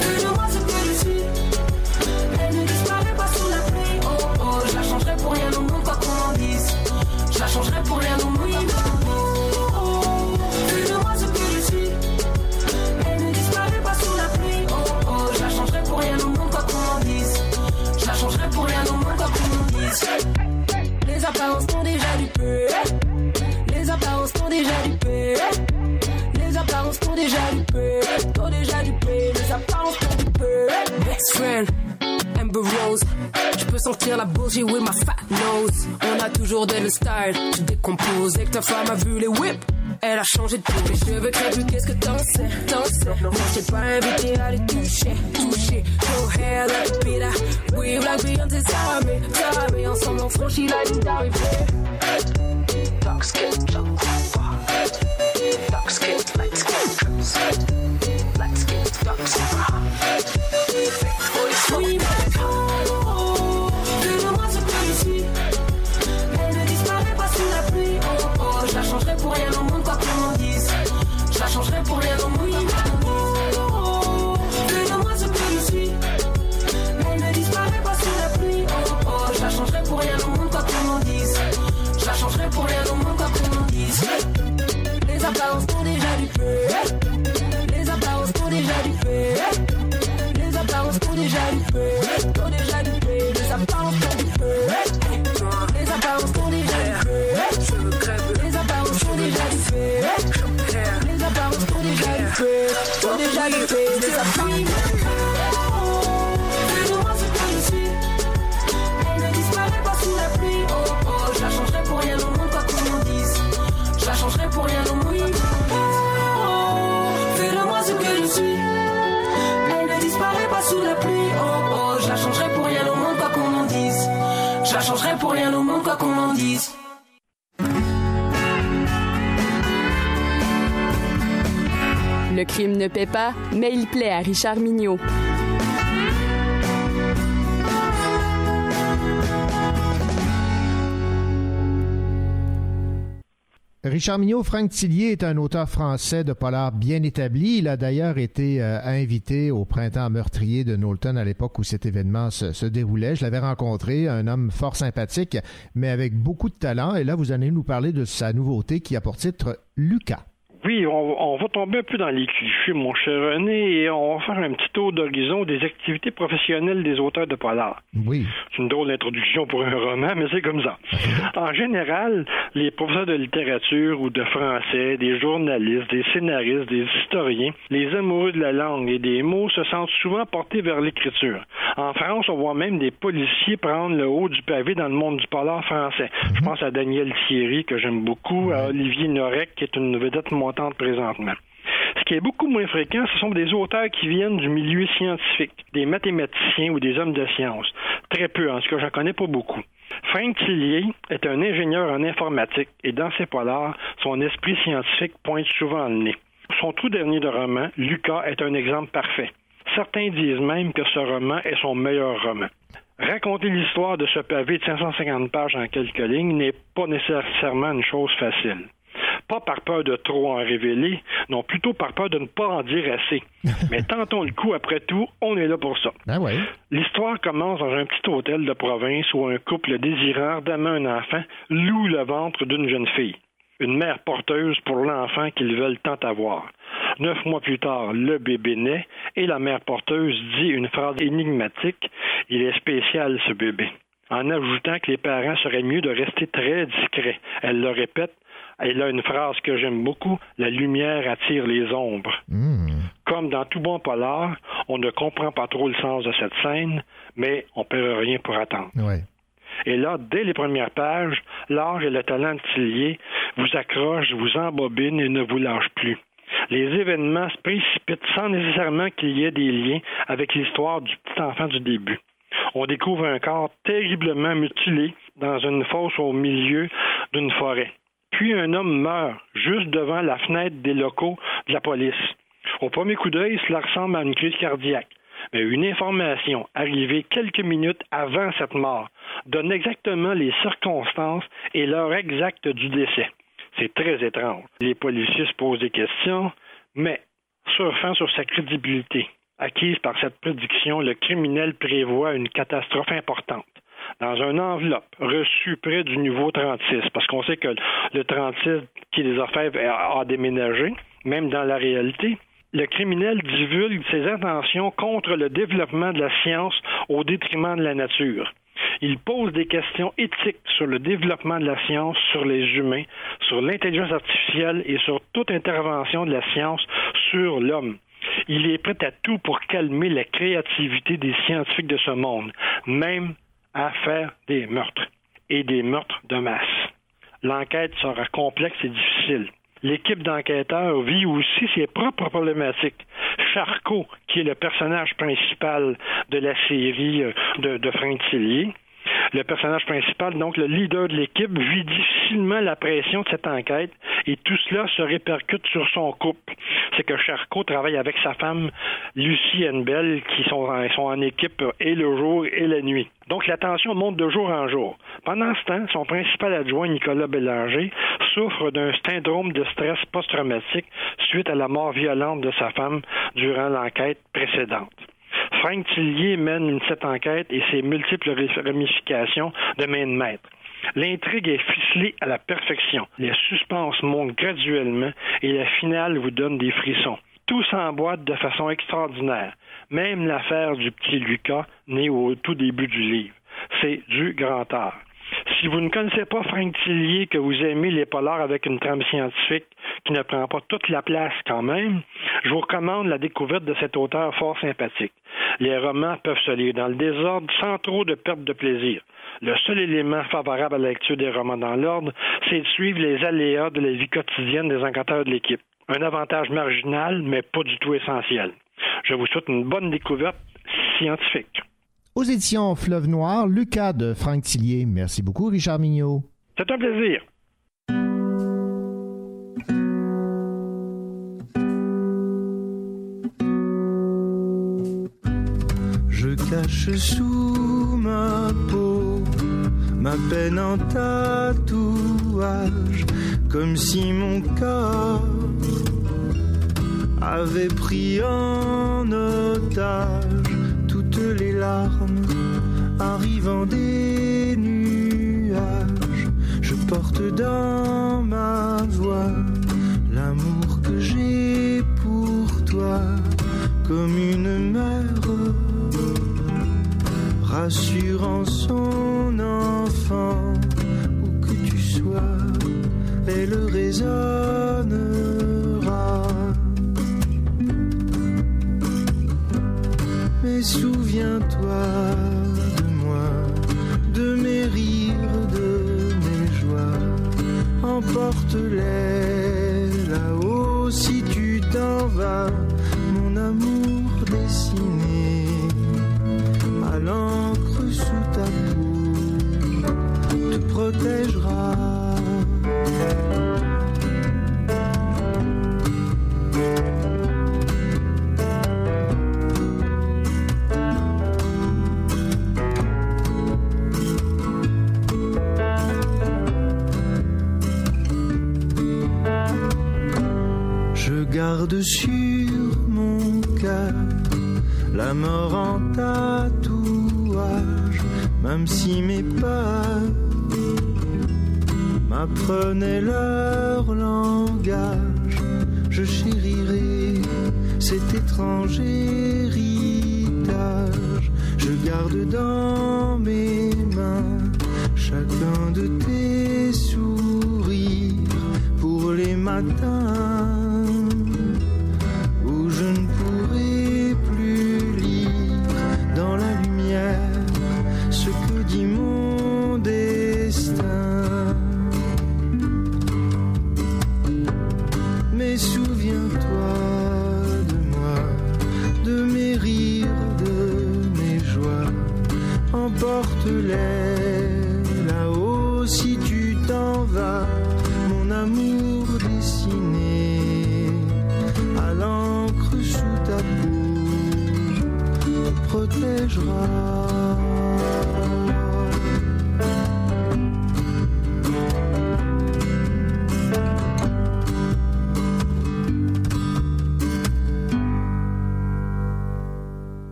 Fais-le-moi ce que je suis. Elle ne disparaît pas sous la pluie. Oh oh, je la changerai pour rien au monde, Les apparences sont déjà du peu. Les apparences sont déjà du. Les apparences sont déjà du peu. Sont déjà du. Les apparences sont du peu. Best friend. Amber Rose, je peux sentir la bougie with my fat nose. On a toujours des le style, je décompose. Dès que ta femme a vu les whips, elle a changé de peau. Les cheveux crépus, qu'est-ce que t'en sais, t'en sais. Moi je t'ai pas invité à les toucher, toucher. Your hair like a pita, weave like Beyoncé, ramé. Ensemble on franchit la ligne d'arrivée. Dark skin, dark skin, light skin, light skin, dark skin. Apparences sont déjà du peu. Les apparences sont déjà du peu. Les apparences sont déjà du peu. Sont déjà du peu. Les apparences sont du peu. Les apparences sont déjà du peu. Les apparences sont déjà du peu. Les apparences sont déjà du peu. Sont déjà du peu. Les apparences. Ne paie pas, mais il plaît à Richard Mignot. Richard Mignot, Franck Tillier est un auteur français de polar bien établi. Il a d'ailleurs été euh, invité au printemps meurtrier de Knowlton à l'époque où cet événement se, se déroulait. Je l'avais rencontré, un homme fort sympathique, mais avec beaucoup de talent. Et là, vous allez nous parler de sa nouveauté qui a pour titre Lucas. Oui, on, on va tomber un peu dans les clichés, mon cher René, et on va faire un petit tour d'horizon des activités professionnelles des auteurs de polar. Oui. C'est une drôle d'introduction pour un roman, mais c'est comme ça. En général, les professeurs de littérature ou de français, des journalistes, des scénaristes, des historiens, les amoureux de la langue et des mots se sentent souvent portés vers l'écriture. En France, on voit même des policiers prendre le haut du pavé dans le monde du polar français. Je pense à Daniel Thierry, que j'aime beaucoup, à Olivier Norek, qui est une vedette Ce qui est beaucoup moins fréquent, ce sont des auteurs qui viennent du milieu scientifique, des mathématiciens ou des hommes de science. Très peu, en tout cas, j'en connais pas beaucoup. Frank Tillier est un ingénieur en informatique et dans ses polars, son esprit scientifique pointe souvent le nez. Son tout dernier de roman, Lucas, est un exemple parfait. Certains disent même que ce roman est son meilleur roman. Raconter l'histoire de ce pavé de 550 pages en quelques lignes n'est pas nécessairement une chose facile pas par peur de trop en révéler, non plutôt par peur de ne pas en dire assez. Mais tentons le coup, après tout, on est là pour ça. Ben ouais. L'histoire commence dans un petit hôtel de province où un couple désirant ardemment un enfant loue le ventre d'une jeune fille. Une mère porteuse pour l'enfant qu'ils veulent tant avoir. Neuf mois plus tard, le bébé naît et la mère porteuse dit une phrase énigmatique Il est spécial ce bébé en ajoutant que les parents seraient mieux de rester très discrets. Elle le répète elle a une phrase que j'aime beaucoup, la lumière attire les ombres. Comme dans tout bon polar, on ne comprend pas trop le sens de cette scène, mais on ne perd rien pour attendre. Ouais. Et là, dès les premières pages, l'art et le talent de Tillier vous accrochent, vous embobinent et ne vous lâchent plus. Les événements se précipitent sans nécessairement qu'il y ait des liens avec l'histoire du petit enfant du début. On découvre un corps terriblement mutilé dans une fosse au milieu d'une forêt. Puis un homme meurt juste devant la fenêtre des locaux de la police. Au premier coup d'œil, cela ressemble à une crise cardiaque. Mais une information arrivée quelques minutes avant cette mort donne exactement les circonstances et l'heure exacte du décès. C'est très étrange. Les policiers se posent des questions, mais surfant sur sa crédibilité acquise par cette prédiction, le criminel prévoit une catastrophe importante dans une enveloppe reçue près du niveau 36, parce qu'on sait que le 36 qui les fait a déménagé, même dans la réalité. Le criminel divulgue ses intentions contre le développement de la science au détriment de la nature. Il pose des questions éthiques sur le développement de la science, sur les humains, sur l'intelligence artificielle et sur toute intervention de la science sur l'homme. Il est prêt à tout pour calmer la créativité des scientifiques de ce monde, même à faire des meurtres et des meurtres de masse. L'enquête sera complexe et difficile. L'équipe d'enquêteurs vit aussi ses propres problématiques. Charcot, qui est le personnage principal de la série euh, de, de le personnage principal, donc le leader de l'équipe, vit difficilement la pression de cette enquête et tout cela se répercute sur son couple. C'est que Charcot travaille avec sa femme Lucie Bell qui sont en, sont en équipe et le jour et la nuit. Donc la tension monte de jour en jour. Pendant ce temps, son principal adjoint Nicolas Bélanger souffre d'un syndrome de stress post-traumatique suite à la mort violente de sa femme durant l'enquête précédente. Frank Tillier mène cette enquête et ses multiples ramifications de main de maître. L'intrigue est ficelée à la perfection. Les suspens montent graduellement et la finale vous donne des frissons. Tout s'emboîte de façon extraordinaire. Même l'affaire du petit Lucas, né au tout début du livre. C'est du grand art. Si vous ne connaissez pas Frank Tillier, que vous aimez les polars avec une trame scientifique qui ne prend pas toute la place quand même, je vous recommande la découverte de cet auteur fort sympathique. Les romans peuvent se lire dans le désordre sans trop de perte de plaisir. Le seul élément favorable à la lecture des romans dans l'ordre, c'est de suivre les aléas de la vie quotidienne des enquêteurs de l'équipe. Un avantage marginal, mais pas du tout essentiel. Je vous souhaite une bonne découverte scientifique. Aux éditions Fleuve Noir, Lucas de Franck Tillier. Merci beaucoup, Richard Mignot. C'est un plaisir. Je cache sous ma peau ma peine en tatouage comme si mon corps avait pris en otage les larmes arrivant des nuages. Je porte dans ma voix l'amour que j'ai pour toi comme une mère rassurant son enfant où que tu sois, elle résonnera. Souviens-toi de moi, de mes rires, de mes joies. Emporte-les là-haut si tu t'en vas, mon amour dessiné à l'encre sous ta peau te protégera. Garde sur mon cœur la mort en tatouage, même si mes peurs m'apprenaient leur langage. Je chérirai cet étrange héritage. Je garde dans mes mains chacun de tes sourires pour les matins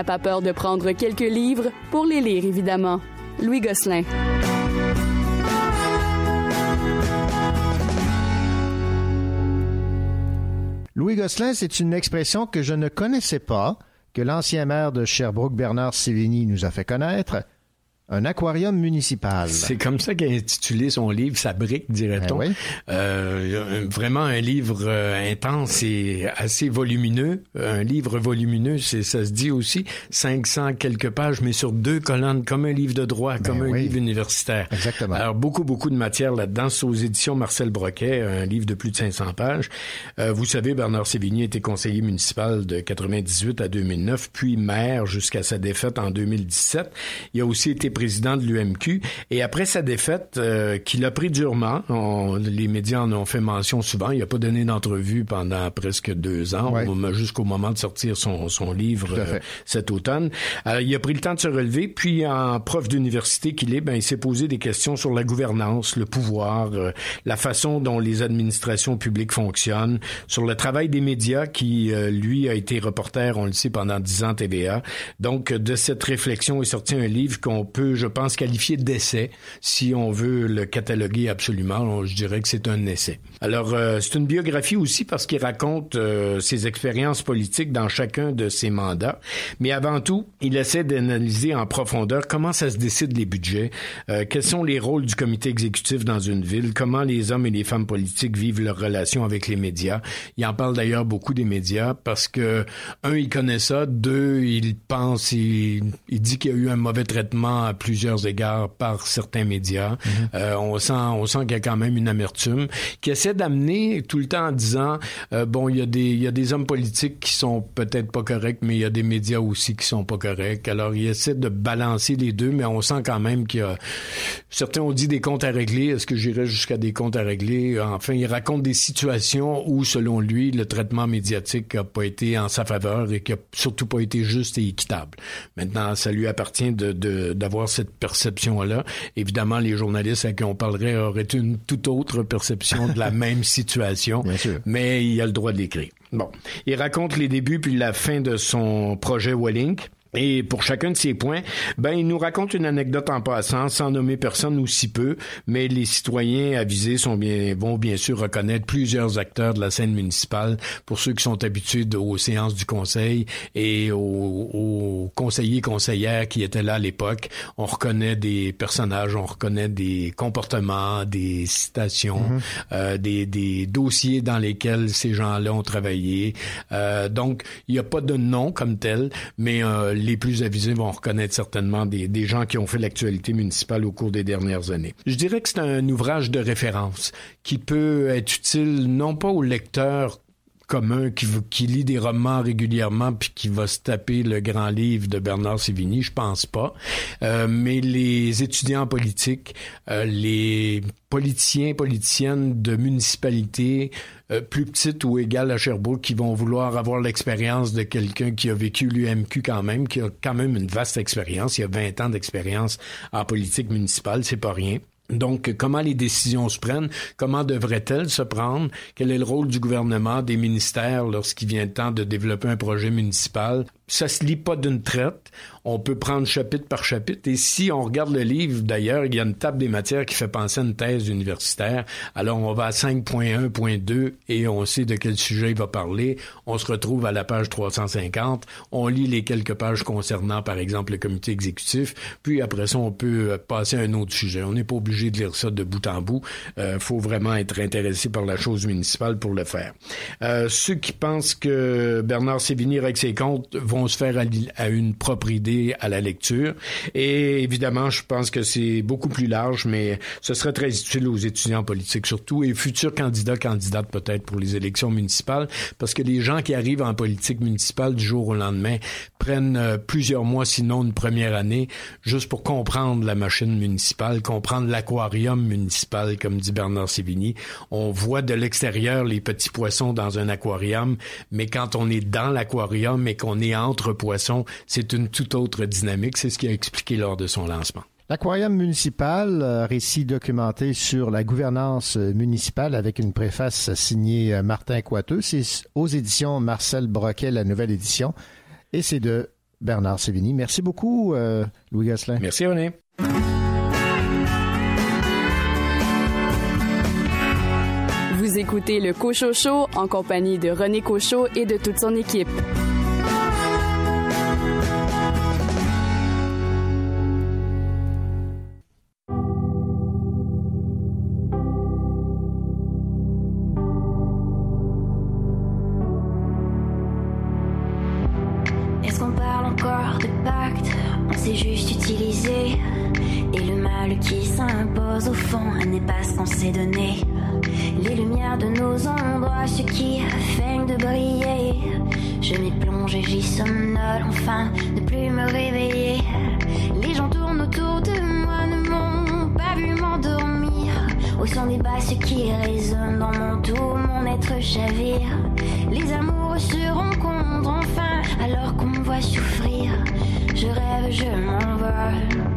n'a pas peur de prendre quelques livres pour les lire, évidemment. Louis Gosselin. Louis Gosselin, c'est une expression que je ne connaissais pas, que l'ancien maire de Sherbrooke, Bernard Sévigny, nous a fait connaître. Un aquarium municipal. C'est comme ça qu'a intitulé son livre, sa brique, dirait-on. Ben oui. Euh, vraiment un livre euh, intense et assez volumineux. Un livre volumineux, c'est ça se dit aussi 500 quelques pages, mais sur deux colonnes, comme un livre de droit, comme un Ben oui. livre universitaire. Exactement. Alors beaucoup beaucoup de matière là-dedans. C'est aux éditions Marcel Broquet, un livre de plus de 500 pages. Euh, vous savez, Bernard Sévigny était conseiller municipal de 98 à 2009, puis maire jusqu'à sa défaite en 2017. Il a aussi été président de l'UMQ. Et après sa défaite, euh, qu'il a pris durement, on- les médias en ont fait mention souvent, il n'a pas donné d'entrevue pendant presque deux ans, moment- jusqu'au moment de sortir son, son livre euh, cet automne. Alors, il a pris le temps de se relever, puis en prof d'université qu'il est, ben, il s'est posé des questions sur la gouvernance, le pouvoir, euh, la façon dont les administrations publiques fonctionnent, sur le travail des médias qui, euh, lui, a été reporter, on le sait, pendant dix ans TVA. Donc, de cette réflexion est sorti un livre qu'on peut, je pense, qualifier d'essai, si on veut le cataloguer absolument. Je dirais que c'est un essai. Alors, euh, c'est une biographie aussi parce qu'il raconte euh, ses expériences politiques dans chacun de ses mandats. Mais avant tout, il essaie d'analyser en profondeur comment ça se décide les budgets, euh, quels sont les rôles du comité exécutif dans une ville, comment les hommes et les femmes politiques vivent leurs relations avec les médias. Il en parle d'ailleurs beaucoup des médias parce que, un, il connaît ça, deux, il pense, il, il dit qu'il y a eu un mauvais traitement à plusieurs égards par certains médias. Euh, on sent, on sent qu'il y a quand même une amertume qui essaie d'amener tout le temps en disant euh, bon, il y a des, il y a des hommes politiques qui sont peut-être pas corrects, mais il y a des médias aussi qui sont pas corrects. Alors, il essaie de balancer les deux, mais on sent quand même qu'il y a certains ont dit des comptes à régler. Est-ce que j'irais jusqu'à des comptes à régler? Enfin, il raconte des situations où, selon lui, le traitement médiatique a pas été en sa faveur et qui a surtout pas été juste et équitable. Maintenant, ça lui appartient de, de- d'avoir avoir cette perception-là. Évidemment, les journalistes à qui on parlerait auraient une toute autre perception de la même situation, mais il a le droit de l'écrire. Bon, il raconte les débuts puis la fin de son projet Wellink. Et pour chacun de ces points, ben, il nous raconte une anecdote en passant, sans nommer personne ou si peu, mais les citoyens avisés sont bien, vont bien sûr reconnaître plusieurs acteurs de la scène municipale pour ceux qui sont habitués aux séances du conseil et aux, aux conseillers conseillères qui étaient là à l'époque. On reconnaît des personnages, on reconnaît des comportements, des citations, Mhm. euh, des, des dossiers dans lesquels ces gens-là ont travaillé. Euh, donc, il n'y a pas de nom comme tel, mais euh, les plus avisés vont reconnaître certainement des, des gens qui ont fait l'actualité municipale au cours des dernières années. Je dirais que c'est un ouvrage de référence qui peut être utile non pas aux lecteurs commun qui, qui lit des romans régulièrement puis qui va se taper le grand livre de Bernard Sévigny, je pense pas. Euh, mais les étudiants en politique, euh, les politiciens, politiciennes de municipalités euh, plus petites ou égales à Sherbrooke qui vont vouloir avoir l'expérience de quelqu'un qui a vécu l'UMQ quand même, qui a quand même une vaste expérience. Il y a 20 ans d'expérience en politique municipale, c'est pas rien. Donc, comment les décisions se prennent? Comment devraient-elles se prendre? Quel est le rôle du gouvernement, des ministères lorsqu'il vient le temps de développer un projet municipal? Ça se lit pas d'une traite. On peut prendre chapitre par chapitre. Et si on regarde le livre, d'ailleurs, il y a une table des matières qui fait penser à une thèse universitaire. Alors, on va à 5.1.2 et on sait de quel sujet il va parler. On se retrouve à la page 350. On lit les quelques pages concernant, par exemple, le comité exécutif. Puis après ça, on peut euh, passer à un autre sujet. On n'est pas obligé de lire ça de bout en bout. Euh, faut vraiment être intéressé par la chose municipale pour le faire. Euh, ceux qui pensent que Bernard Sévigny règle ses comptes vont se faire à, une propre idée à la lecture. Et évidemment, je pense que c'est beaucoup plus large, mais ce serait très utile aux étudiants politiques surtout et futurs candidats, candidates peut-être pour les élections municipales, parce que les gens qui arrivent en politique municipale du jour au lendemain prennent euh, plusieurs mois, sinon une première année, juste pour comprendre la machine municipale, comprendre l'aquarium municipal, comme dit Bernard Sévigny. On voit de l'extérieur les petits poissons dans un aquarium, mais quand on est dans l'aquarium et qu'on est entre poissons, c'est une toute autre dynamique. C'est ce qu'il a expliqué lors de son lancement. L'aquarium municipal, euh, récit documenté sur la gouvernance euh, municipale avec une préface signée euh, Martin Coiteux. C'est aux éditions Marcel Broquet, la nouvelle édition. Et c'est de Bernard Sévigny. Merci beaucoup, euh, Louis Gosselin. Merci, René. Vous écoutez le Cochot Show en compagnie de René Cochot et de toute son équipe. S'est juste utilisé. Et le mal qui s'impose au fond n'est pas ce qu'on s'est donné. Les lumières de nos endroits, ce qui feignent de briller. Je m'y plonge et j'y somnole, enfin, ne plus me réveiller. Les gens tournent autour de moi, ne m'ont pas vu m'endormir. Au son des basses qui résonnent dans mon tout, mon être chavire. Les amoureux se rencontrent enfin, alors qu'on me voit souffrir. Je rêve, je m'envole.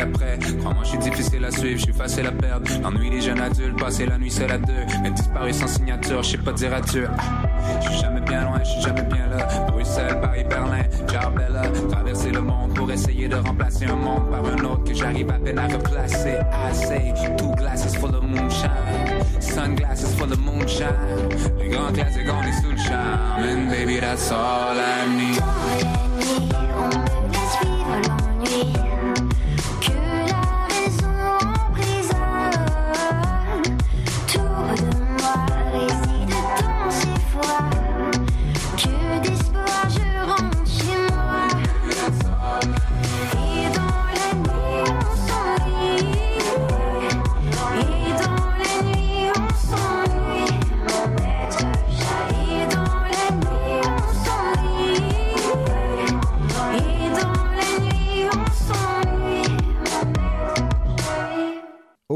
Après. Crois-moi, je suis difficile à suivre, je suis facile à perdre. L'ennui des jeunes adultes, passer la nuit seul à deux. Mais disparu sans signature, je sais pas dire adieu. Je suis jamais bien loin, je suis jamais bien là. Bruxelles, Paris, Berlin, Jarbella. Traverser le monde pour essayer de remplacer un monde par un autre que j'arrive à peine à replacer. I say, two glasses full of moonshine. Sunglasses full of moonshine. Les grands classiques, on est sous le charme. And baby, that's all I need.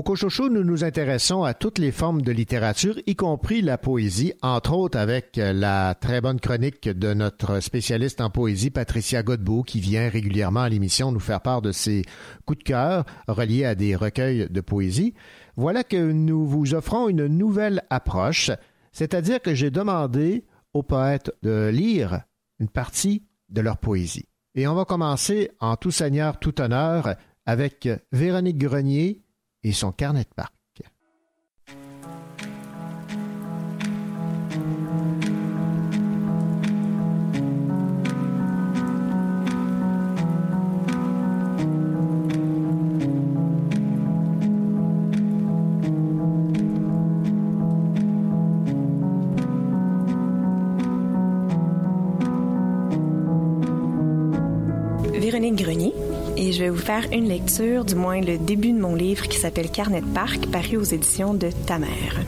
Cochocho, nous nous intéressons à toutes les formes de littérature, y compris la poésie, entre autres avec la très bonne chronique de notre spécialiste en poésie, Patricia Godbout, qui vient régulièrement à l'émission nous faire part de ses coups de cœur reliés à des recueils de poésie. Voilà que nous vous offrons une nouvelle approche, c'est-à-dire que j'ai demandé aux poètes de lire une partie de leur poésie. Et on va commencer en tout seigneur, tout honneur avec Véronique Grenier et son carnet de parc. Vais vous faire une lecture, du moins le début de mon livre qui s'appelle Carnet de parc, paru aux éditions de Ta mère.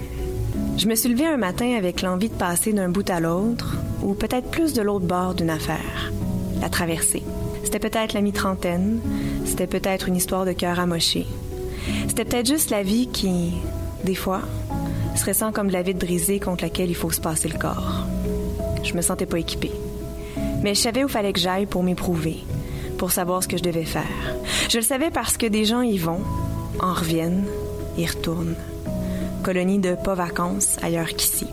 Je me suis levée un matin avec l'envie de passer d'un bout à l'autre, ou peut-être plus de l'autre bord d'une affaire. La traversée. C'était peut-être la mi-trentaine, c'était peut-être une histoire de cœur amoché. C'était peut-être juste la vie qui, des fois, se ressent comme de la vitre brisée contre laquelle il faut se passer le corps. Je me sentais pas équipée. Mais je savais où fallait que j'aille pour m'éprouver, pour savoir ce que je devais faire. Je le savais parce que des gens y vont, en reviennent, y retournent. Colonie de pas vacances ailleurs qu'ici.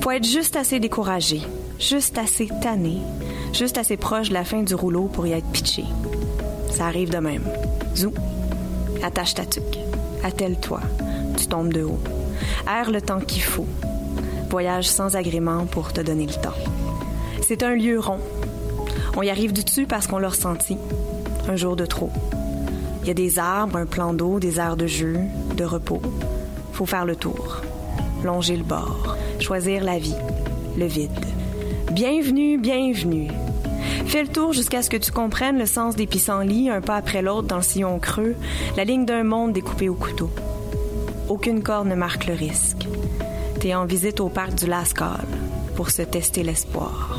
Faut être juste assez découragé, juste assez tanné, juste assez proche de la fin du rouleau pour y être pitché. Ça arrive de même. Zou, attache ta tuque, attelle-toi, tu tombes de haut. Erre le temps qu'il faut. Voyage sans agrément pour te donner le temps. C'est un lieu rond. On y arrive du dessus parce qu'on l'a ressenti. Un jour de trop. Il y a des arbres, un plan d'eau, des aires de jeu, de repos. Faut faire le tour. Longer le bord. Choisir la vie. Le vide. Bienvenue, bienvenue. Fais le tour jusqu'à ce que tu comprennes le sens des pissenlits un pas après l'autre dans le sillon creux, la ligne d'un monde découpé au couteau. Aucune corde ne marque le risque. T'es en visite au parc du Lascaux pour se tester l'espoir.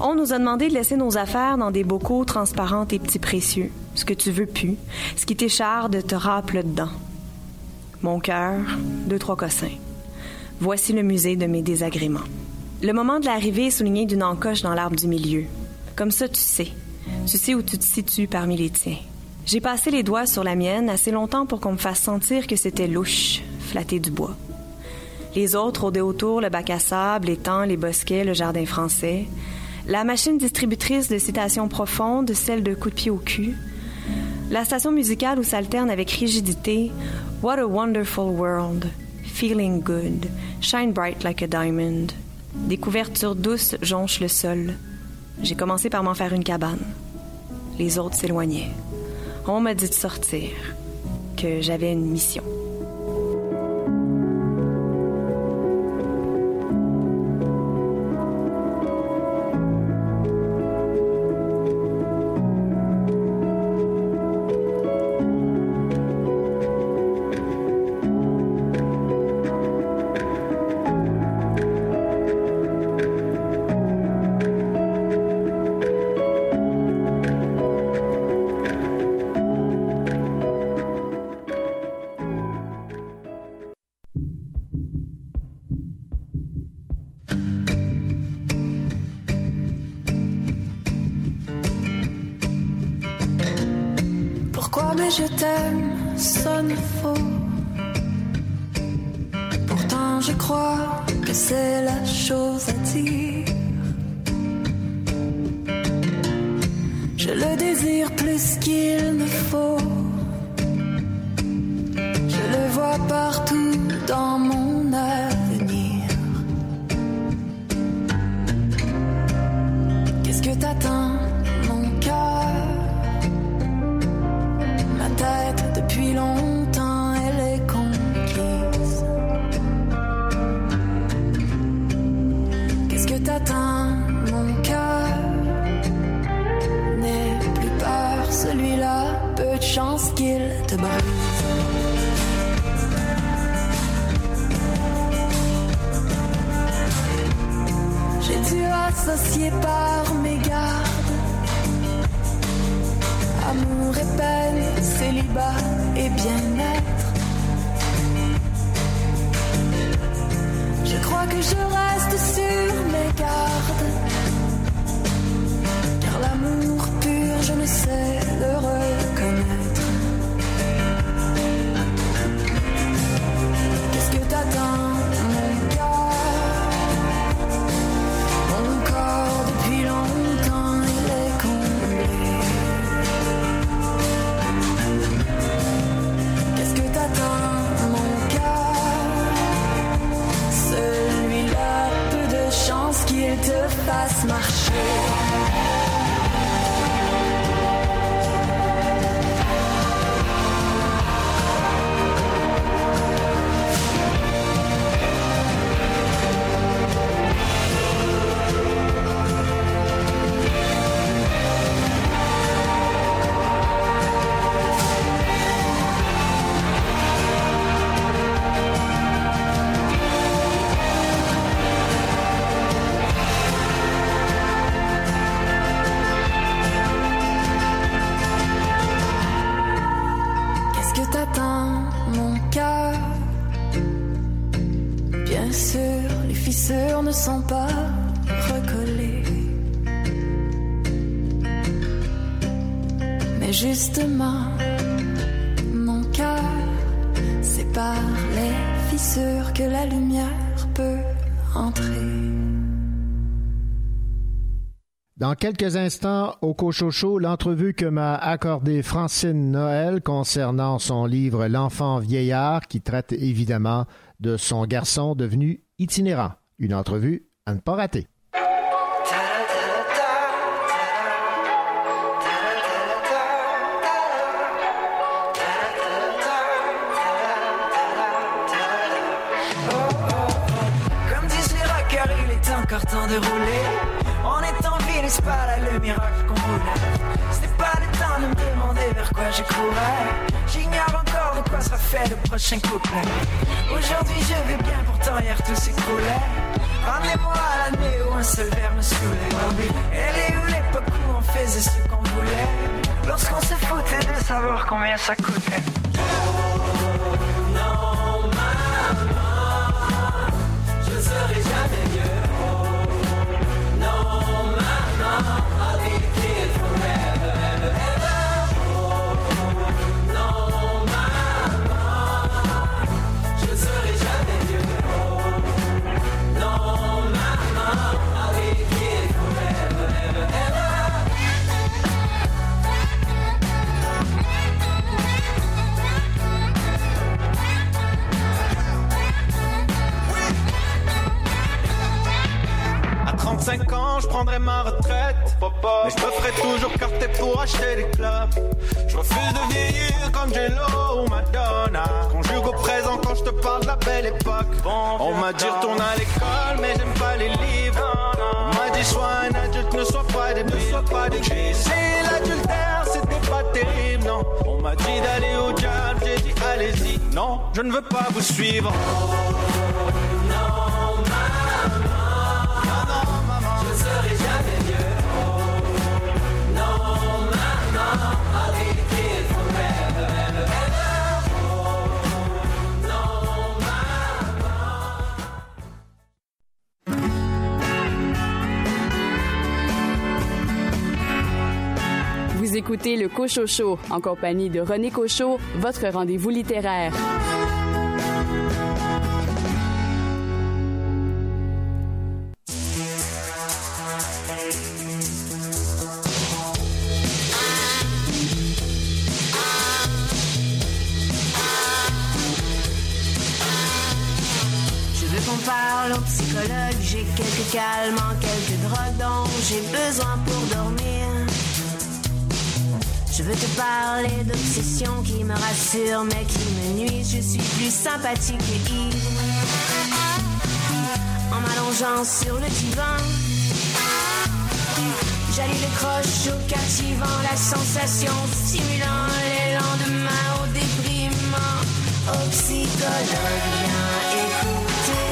On nous a demandé de laisser nos affaires dans des bocaux transparents et petits précieux. Ce que tu veux plus, ce qui t'écharde te râpe dedans. Mon cœur, deux, trois cossins. Voici le musée de mes désagréments. Le moment de l'arrivée est souligné d'une encoche dans l'arbre du milieu. Comme ça, tu sais. Tu sais où tu te situes parmi les tiens. J'ai passé les doigts sur la mienne assez longtemps pour qu'on me fasse sentir que c'était louche, flatter du bois. Les autres rôdaient autour le bac à sable, l'étang, les bosquets, le jardin français. La machine distributrice de citations profondes, celle de coups de pied au cul. La station musicale où s'alterne avec rigidité What a wonderful world, feeling good, shine bright like a diamond. Des couvertures douces jonchent le sol. J'ai commencé par m'en faire une cabane. Les autres s'éloignaient. On m'a dit de sortir, que j'avais une mission. Te fasse marcher. Quelques instants, au Cochocho, l'entrevue que m'a accordée Francine Noël concernant son livre L'enfant vieillard, qui traite évidemment de son garçon devenu itinérant. Une entrevue à ne pas rater. Pas le miracle qu'on voulait. C'est pas le temps de me demander vers quoi je courais. J'ignore encore de quoi sera fait le prochain couplet. Aujourd'hui je vais bien, pourtant hier tout s'écroulait. Ramenez-moi à l'année où un seul verre me saoulait. Elle est où l'époque où on faisait ce qu'on voulait? Lorsqu'on se foutait de savoir combien ça coûtait. 35 ans, je prendrai ma retraite. Mais je me ferai toujours carter pour acheter des clubs. Je refuse de vieillir comme Jello ou Madonna. Conjugue au présent quand je te parle de la belle époque. On m'a dit retourne à l'école, mais j'aime pas les livres. On m'a dit sois un adulte, ne sois pas des ne sois pas des J'ai essayé l'adultère, c'était pas terrible, non. On m'a dit d'aller au diable, j'ai dit allez-y. Non, je ne veux pas vous suivre. Écoutez le Cochocho en compagnie de René Cochot, votre rendez-vous littéraire. Je veux qu'on parle au psychologue, j'ai quelques calmants, quelques drogues dont j'ai besoin pour dormir. Je veux te parler d'obsessions qui me rassurent mais qui me nuisent. Je suis plus sympathique et ivre. En m'allongeant sur le divan, j'allie le croche au captivant, la sensation stimulant les lendemains au déprimant. Au psychologue, viens écouter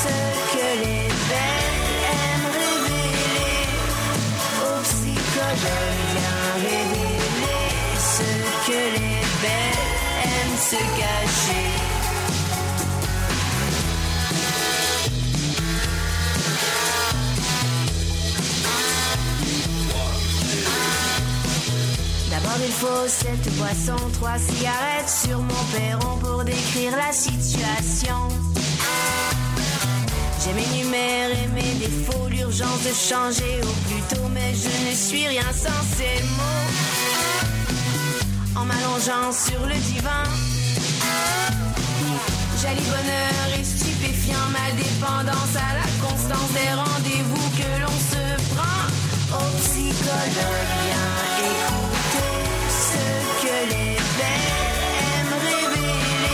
ce que les belles aiment révéler. Révéler D'abord il faut cette boisson, trois cigarettes sur mon perron pour décrire la situation. J'ai mes numéros et mes défauts, l'urgence de changer au plus tôt, mais je ne suis rien sans ces mots. En m'allongeant sur le divan, j'allie bonheur et stupéfiant ma dépendance à la constance des rendez-vous que l'on se prend. Au psychologue, viens écouter ce que les belles aiment révéler.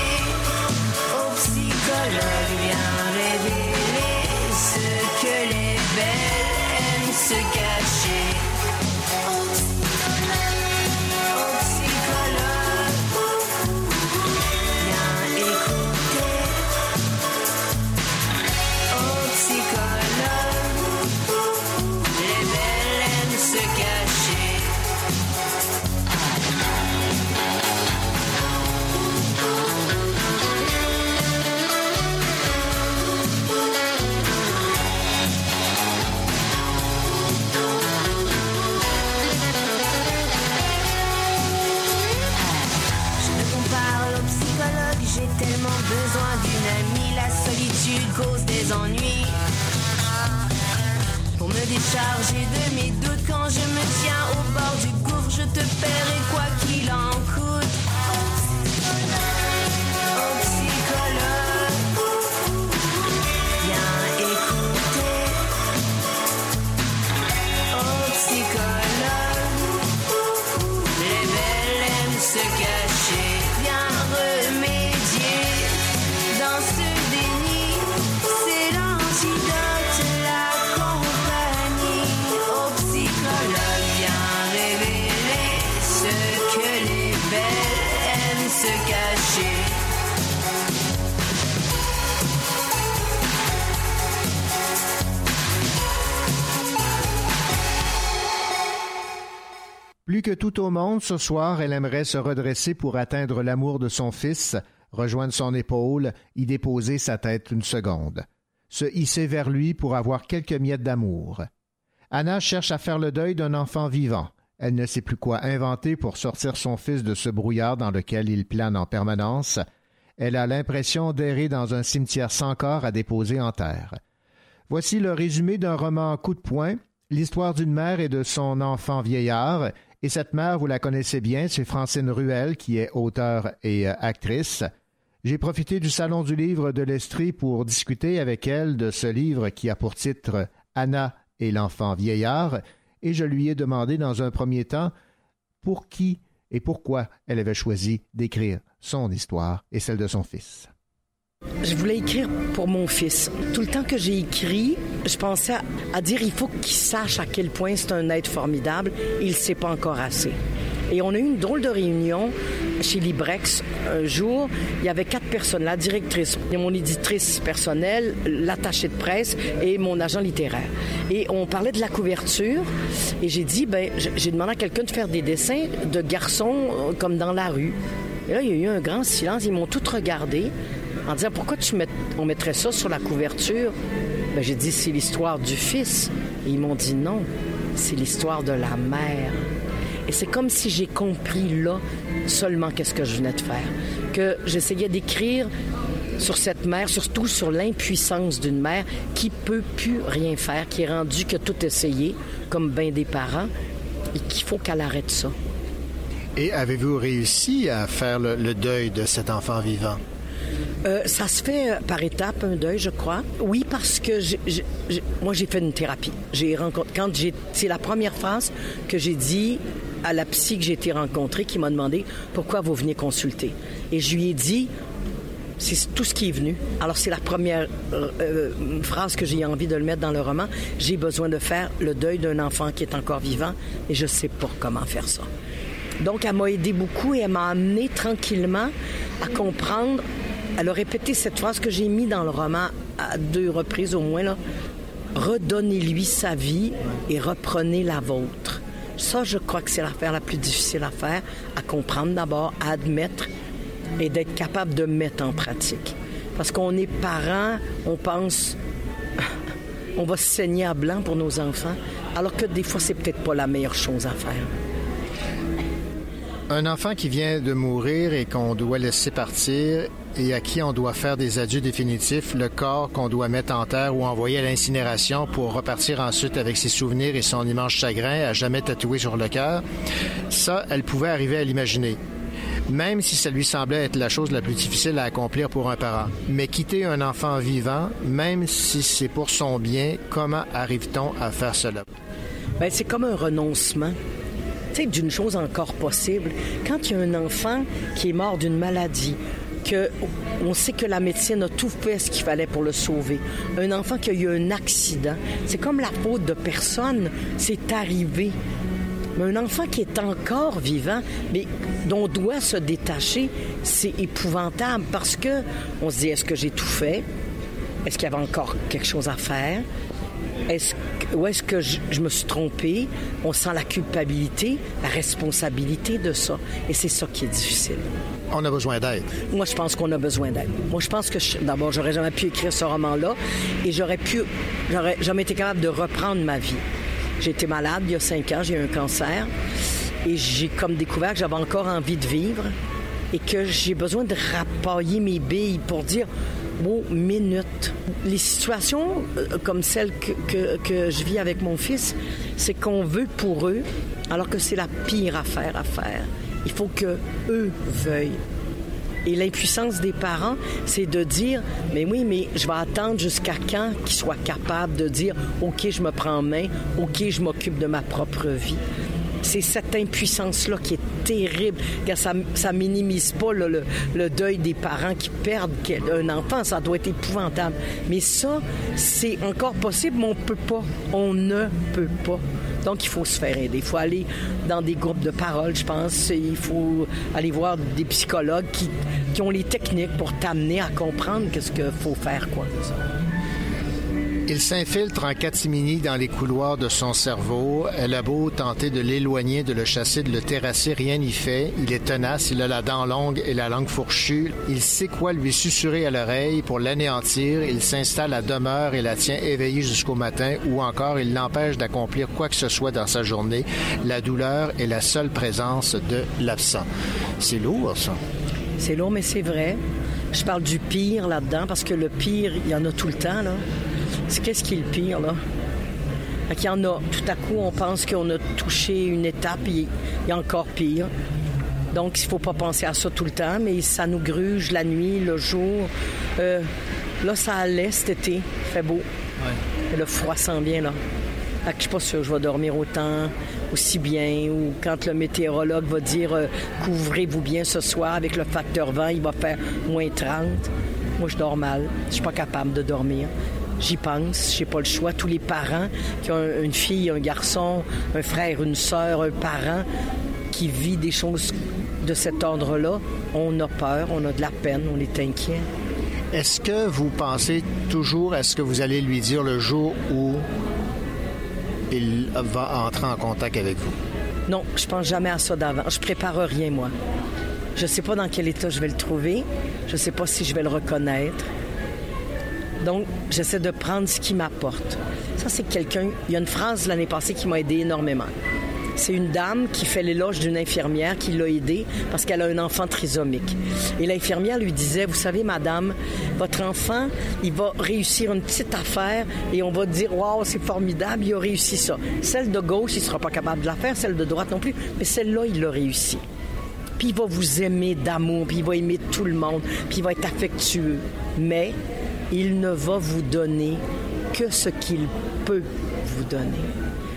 Tout au monde, ce soir, elle aimerait se redresser pour atteindre l'amour de son fils, rejoindre son épaule, y déposer sa tête une seconde, se hisser vers lui pour avoir quelques miettes d'amour. Anna cherche à faire le deuil d'un enfant vivant. Elle ne sait plus quoi inventer pour sortir son fils de ce brouillard dans lequel il plane en permanence. Elle a l'impression d'errer dans un cimetière sans corps à déposer en terre. Voici le résumé d'un roman coup de poing, l'histoire d'une mère et de son enfant vieillard. Et cette mère, vous la connaissez bien, c'est Francine Ruel, qui est auteure et euh, actrice. J'ai profité du Salon du livre de l'Estrie pour discuter avec elle de ce livre qui a pour titre Anna et l'enfant vieillard, et je lui ai demandé dans un premier temps pour qui et pourquoi elle avait choisi d'écrire son histoire et celle de son fils. Je voulais écrire pour mon fils. Tout le temps que j'ai écrit, je pensais à, dire il faut qu'il sache à quel point c'est un être formidable. Il ne sait pas encore assez. Et on a eu une drôle de réunion chez Librex un jour. Il y avait quatre personnes, la directrice, mon éditrice personnelle, l'attaché de presse et mon agent littéraire. Et on parlait de la couverture. Et j'ai dit, ben, j'ai demandé à quelqu'un de faire des dessins de garçons euh, comme dans la rue. Et là, il y a eu un grand silence. Ils m'ont tous regardé en disant pourquoi tu on mettrait ça sur la couverture? Ben, j'ai dit c'est l'histoire du fils. Et ils m'ont dit non, c'est l'histoire de la mère. Et c'est comme si j'ai compris là seulement qu'est-ce que je venais de faire. Que j'essayais d'écrire sur cette mère, surtout sur l'impuissance d'une mère qui peut plus rien faire, qui est rendue que tout essayer, comme bien des parents, et qu'il faut qu'elle arrête ça. Et avez-vous réussi à faire le, le deuil de cet enfant vivant? Euh, ça se fait euh, par étapes, un deuil, je crois. Oui, parce que moi, j'ai fait une thérapie. J'ai rencontré, quand j'ai, c'est la première phrase que j'ai dit à la psy que j'ai été rencontrée qui m'a demandé pourquoi vous venez consulter. Et je lui ai dit, c'est tout ce qui est venu. Alors, c'est la première euh, phrase que j'ai envie de le mettre dans le roman. J'ai besoin de faire le deuil d'un enfant qui est encore vivant et je sais pas comment faire ça. Donc, elle m'a aidé beaucoup et elle m'a amené tranquillement à comprendre. Elle a répété cette phrase que j'ai mise dans le roman à deux reprises au moins. Redonnez-lui sa vie et reprenez la vôtre. Ça, je crois que c'est l'affaire la plus difficile à faire, à comprendre d'abord, à admettre et d'être capable de mettre en pratique. Parce qu'on est parents, on pense on va se saigner à blanc pour nos enfants, alors que des fois, c'est peut-être pas la meilleure chose à faire. Un enfant qui vient de mourir et qu'on doit laisser partir et à qui on doit faire des adieux définitifs, le corps qu'on doit mettre en terre ou envoyer à l'incinération pour repartir ensuite avec ses souvenirs et son immense chagrin à jamais tatoué sur le cœur, ça, elle pouvait arriver à l'imaginer. Même si ça lui semblait être la chose la plus difficile à accomplir pour un parent. Mais quitter un enfant vivant, même si c'est pour son bien, comment arrive-t-on à faire cela? Ben, c'est comme un renoncement. D'une chose encore possible. Quand il y a un enfant qui est mort d'une maladie, on sait que la médecine a tout fait ce qu'il fallait pour le sauver. Un enfant qui a eu un accident, c'est comme la faute de personne, c'est arrivé. Mais un enfant qui est encore vivant, mais dont on doit se détacher, c'est épouvantable parce que on se dit est-ce que j'ai tout fait? Est-ce qu'il y avait encore quelque chose à faire? Est-ce ou est-ce que je, je me suis trompé? On sent la culpabilité, la responsabilité de ça. Et c'est ça qui est difficile. On a besoin d'aide. Moi, je pense qu'on a besoin d'aide. Moi, je pense que je- d'abord, j'aurais jamais pu écrire ce roman-là et j'aurais pu, j'aurais jamais été capable de reprendre ma vie. J'ai été malade il y a cinq ans, j'ai eu un cancer et j'ai comme découvert que j'avais encore envie de vivre et que j'ai besoin de rapailler mes billes pour dire oh, minute. Les situations euh, comme celle que, que- que je vis avec mon fils, c'est qu'on veut pour eux, alors que c'est la pire affaire à faire. Il faut que eux veuillent. Et l'impuissance des parents, c'est de dire, mais oui, mais je vais attendre jusqu'à quand qu'ils soient capables de dire, OK, je me prends en main, OK, je m'occupe de ma propre vie. C'est cette impuissance-là qui est terrible. Ça, ça minimise pas le, deuil des parents qui perdent un enfant. Ça doit être épouvantable. Mais ça, c'est encore possible, mais on peut pas. On ne peut pas. Donc, il faut se faire aider. Il faut aller dans des groupes de parole, je pense. Il faut aller voir des psychologues qui, ont les techniques pour t'amener à comprendre qu'est-ce qu'il faut faire, quoi. Il s'infiltre en catimini dans les couloirs de son cerveau. Elle a beau tenter de l'éloigner, de le chasser, de le terrasser, rien n'y fait. Il est tenace, il a la dent longue et la langue fourchue. Il sait quoi lui susurrer à l'oreille pour l'anéantir. Il s'installe à demeure et la tient éveillée jusqu'au matin ou encore il l'empêche d'accomplir quoi que ce soit dans sa journée. La douleur est la seule présence de l'absent. C'est lourd, ça. C'est lourd, mais c'est vrai. Je parle du pire là-dedans parce que le pire, il y en a tout le temps, là. C'est qu'est-ce qui est le pire, là? Y en a. Tout à coup, on pense qu'on a touché une étape, et il y a encore pire. Donc, il ne faut pas penser à ça tout le temps, mais ça nous gruge la nuit, le jour. Euh, là, ça allait cet été. Il fait beau. Et Le froid s'en vient, là. Que je suis pas sûre que je vais dormir autant, aussi bien, ou quand le météorologue va dire euh, couvrez-vous bien ce soir avec le facteur vent, il va faire moins 30. Moi, je dors mal. Je suis pas capable de dormir. J'y pense, j'ai pas le choix. Tous les parents qui ont un- une fille, un garçon, un frère, une sœur, un parent qui vit des choses de cet ordre-là, on a peur, on a de la peine, on est inquiet. Est-ce que vous pensez toujours à ce que vous allez lui dire le jour où il va entrer en contact avec vous? Non, je pense jamais à ça d'avant. Je prépare rien, moi. Je sais pas dans quel état je vais le trouver. Je sais pas si je vais le reconnaître. Donc, j'essaie de prendre ce qui m'apporte. Ça, c'est quelqu'un. Il y a une phrase l'année passée qui m'a aidé énormément. C'est une dame qui fait l'éloge d'une infirmière qui l'a aidée parce qu'elle a un enfant trisomique. Et l'infirmière lui disait, vous savez, madame, votre enfant, il va réussir une petite affaire et on va dire, waouh, c'est formidable, il a réussi ça. Celle de gauche, il sera pas capable de la faire, celle de droite non plus, mais celle-là, il l'a réussi. Puis il va vous aimer d'amour, puis il va aimer tout le monde, puis il va être affectueux. Mais il ne va vous donner que ce qu'il peut vous donner.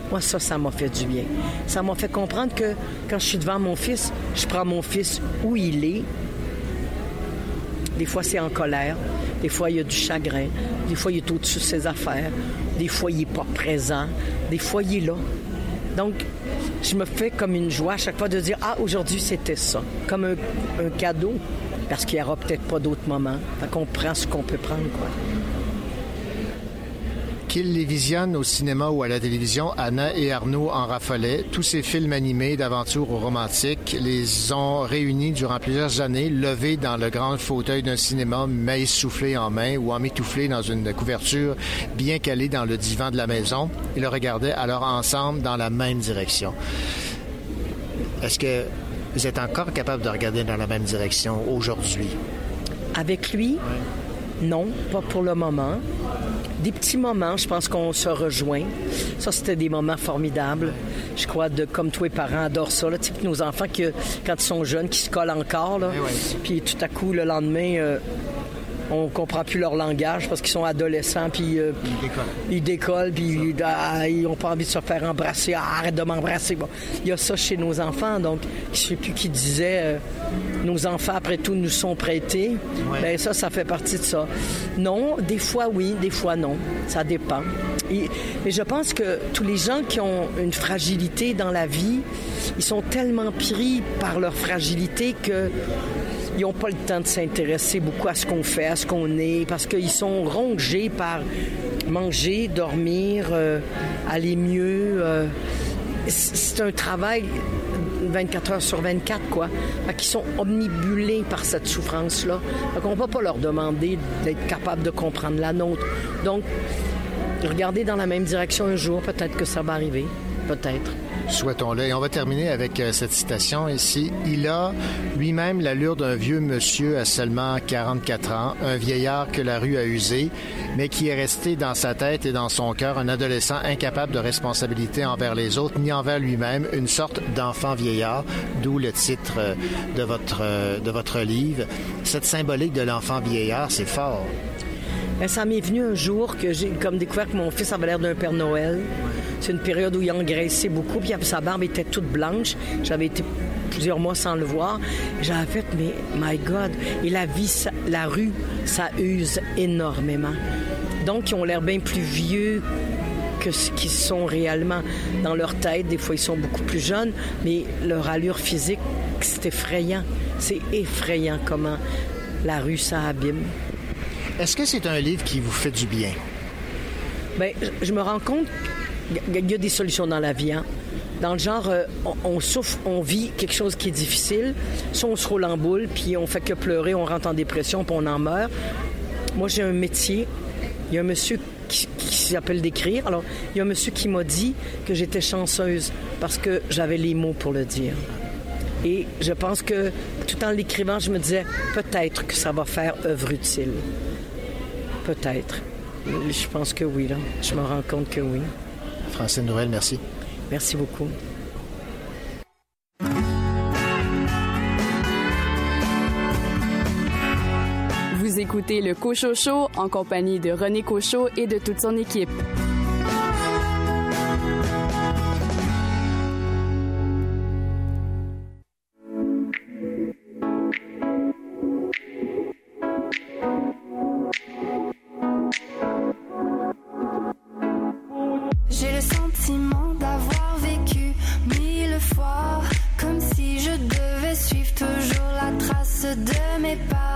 Moi, ça, ça m'a fait du bien. Ça m'a fait comprendre que quand je suis devant mon fils, je prends mon fils où il est. Des fois, c'est en colère. Des fois, il y a du chagrin. Des fois, il est au-dessus de ses affaires. Des fois, il n'est pas présent. Des fois, il est là. Donc, je me fais comme une joie à chaque fois de dire Ah, aujourd'hui, c'était ça. Comme un, un cadeau. Parce qu'il n'y aura peut-être pas d'autres moments. Fait qu'on prend ce qu'on peut prendre, quoi. Qu'il les visionne au cinéma ou à la télévision, Anna et Arnaud en raffolaient. Tous ces films animés d'aventure ou romantiques les ont réunis durant plusieurs années, levés dans le grand fauteuil d'un cinéma, mais soufflé en main ou emmitouflés dans une couverture bien calée dans le divan de la maison. Ils le regardaient alors ensemble dans la même direction. Est-ce que vous êtes encore capable de regarder dans la même direction aujourd'hui? Avec lui, non, pas pour le moment. Des petits moments, je pense qu'on se rejoint. Ça, c'était des moments formidables. Je crois, de, comme tous les parents adorent ça. Là, tu sais, nos enfants, que, quand ils sont jeunes, qui se collent encore, là, puis tout à coup, le lendemain, euh, on comprend plus leur langage parce qu'ils sont adolescents, puis euh, ils décollent, puis ah, ils ont pas envie de se faire embrasser. Ah, arrête de m'embrasser. Bon, il y a ça chez nos enfants, donc je sais plus qui disait euh, nos enfants après tout nous sont prêtés. Ben ça, ça fait partie de ça. Non, des fois oui, des fois non. Ça dépend. Et- mais je pense que tous les gens qui ont une fragilité dans la vie, ils sont tellement pris par leur fragilité que ils n'ont pas le temps de s'intéresser beaucoup à ce qu'on fait, à ce qu'on est, parce qu'ils sont rongés par manger, dormir, euh, aller mieux. euh, c'est un travail 24 heures sur 24, quoi. Fait qu'ils sont omnibulés par cette souffrance-là. Fait qu'on ne va pas leur demander d'être capable de comprendre la nôtre. Donc, regardez dans la même direction un jour, peut-être que ça va arriver. Peut-être. Souhaitons-le. Et on va terminer avec euh, cette citation ici. Il a lui-même l'allure d'un vieux monsieur à seulement 44 ans, un vieillard que la rue a usé, mais qui est resté dans sa tête et dans son cœur un adolescent incapable de responsabilité envers les autres ni envers lui-même, une sorte d'enfant vieillard, d'où le titre euh, de votre, euh, de votre livre. Cette symbolique de l'enfant vieillard, c'est fort. Ben, ça m'est venu un jour que j'ai comme découvert que mon fils avait l'air d'un Père Noël. C'est une période où il engraissait beaucoup, puis sa barbe était toute blanche. J'avais été plusieurs mois sans le voir. J'avais fait, mais my God. Et la vie, la rue, ça use énormément. Donc, ils ont l'air bien plus vieux que ce qu'ils sont réellement dans leur tête. Des fois, ils sont beaucoup plus jeunes, mais leur allure physique, c'est effrayant. C'est effrayant comment la rue, ça abîme. Est-ce que c'est un livre qui vous fait du bien? Ben, je- me rends compte qu'il y a des solutions dans la vie. hein. Dans le genre, euh, on, souffre, on vit quelque chose qui est difficile. Soit on se roule en boule, puis on fait que pleurer, on rentre en dépression, puis on en meurt. Moi, j'ai un métier. Il y a un monsieur qui s'appelle d'écrire. Alors, il y a un monsieur qui m'a dit que j'étais chanceuse parce que j'avais les mots pour le dire. Et je pense que tout en l'écrivant, je me disais peut-être que ça va faire œuvre utile. Peut-être. Je pense que oui, là. Je me rends compte que oui. Francine Noël, merci. Merci beaucoup. Vous écoutez le Cochocho en compagnie de René Cochot et de toute son équipe. De mes pas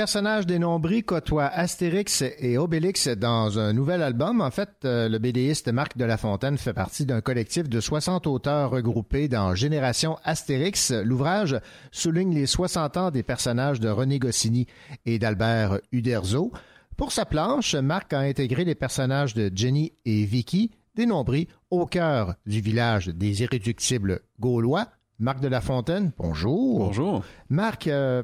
personnages des nombris côtoient Astérix et Obélix dans un nouvel album. En fait, euh, le BDiste Marc de la Fontaine fait partie d'un collectif de 60 auteurs regroupés dans Génération Astérix. L'ouvrage souligne les 60 ans des personnages de René Goscinny et d'Albert Uderzo. Pour sa planche, Marc a intégré les personnages de Jenny et Vicky, des nombris, au cœur du village des irréductibles gaulois. Marc de la Fontaine, bonjour. Bonjour. Marc, euh,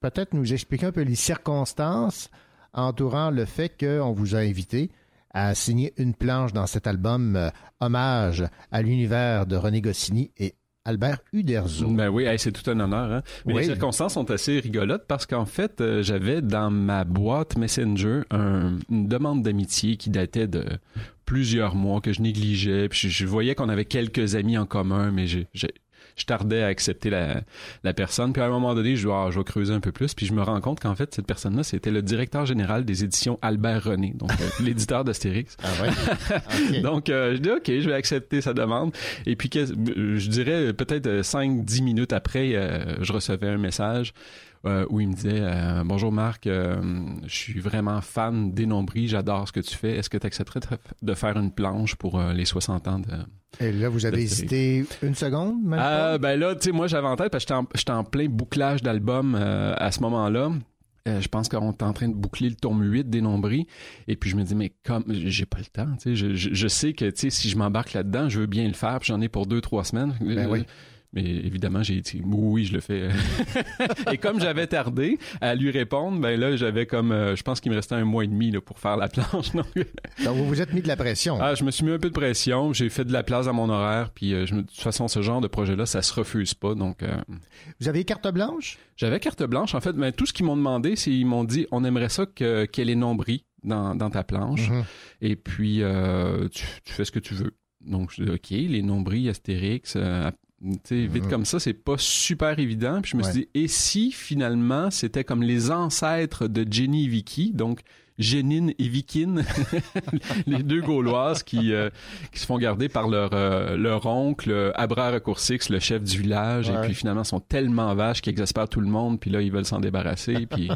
peut-être nous expliquer un peu les circonstances entourant le fait qu'on vous a invité à signer une planche dans cet album euh, hommage à l'univers de René Goscinny et Albert Uderzo. Ben oui, hey, c'est tout un honneur. Hein? Mais Oui. les circonstances sont assez rigolotes parce qu'en fait, euh, j'avais dans ma boîte Messenger un- une demande d'amitié qui datait de plusieurs mois que je négligeais. Puis je, je voyais qu'on avait quelques amis en commun, mais j'ai- j'ai- je tardais à accepter la, la personne. Puis à un moment donné, je dis, ah, je vais creuser un peu plus. Puis je me rends compte qu'en fait, cette personne-là, c'était le directeur général des éditions Albert René, donc euh, l'éditeur d'Astérix. donc, euh, je dis, OK, je vais accepter sa demande. Et puis, euh, je dirais peut-être 5-10 minutes après, euh, je recevais un message euh, où il me disait euh, Bonjour Marc, euh, je suis vraiment fan des nombris, j'adore ce que tu fais. Est-ce que tu accepterais de, faire une planche pour les 60 ans de, Et là, vous avez hésité une seconde, même ben là, tu sais, moi, j'avais en tête parce que j'étais en, en plein bouclage d'album à ce moment-là. Euh, je pense qu'on est en train de boucler le tome 8 des nombris. Et puis je me dis, mais comme j'ai pas le temps, tu sais, je, je, je sais que tu sais, si je m'embarque là-dedans, je veux bien le faire, puis j'en ai pour deux, trois semaines. Ben oui. Mais évidemment, j'ai dit oui, je le fais. et comme j'avais tardé à lui répondre, ben là, j'avais comme, euh, je pense qu'il me restait un mois et demi là, pour faire la planche. Donc, vous vous êtes mis de la pression. ah, je me suis mis un peu de pression. J'ai fait de la place à mon horaire. Puis, euh, je me- de toute façon, ce genre de projet-là, ça se refuse pas. Donc, euh, Vous avez carte blanche? j'avais carte blanche. En fait, mais tout ce qu'ils m'ont demandé, c'est ils m'ont dit, on aimerait ça que qu'elle ait nombris dans, dans ta planche. Mhm. Et puis, tu, tu fais ce que tu veux. Donc, je dis, OK, les nombris, Astérix, euh, tu sais, vite comme ça, c'est pas super évident. Puis je me suis dit, et si finalement c'était comme les ancêtres de Jenny et Vicky, donc Génine et Vikine, les deux Gauloises qui, euh, qui se font garder par leur, euh, leur oncle, euh, Abra Recoursix, le chef du village, Ouais. et puis finalement sont tellement vaches qu'ils exaspèrent tout le monde, puis là ils veulent s'en débarrasser, puis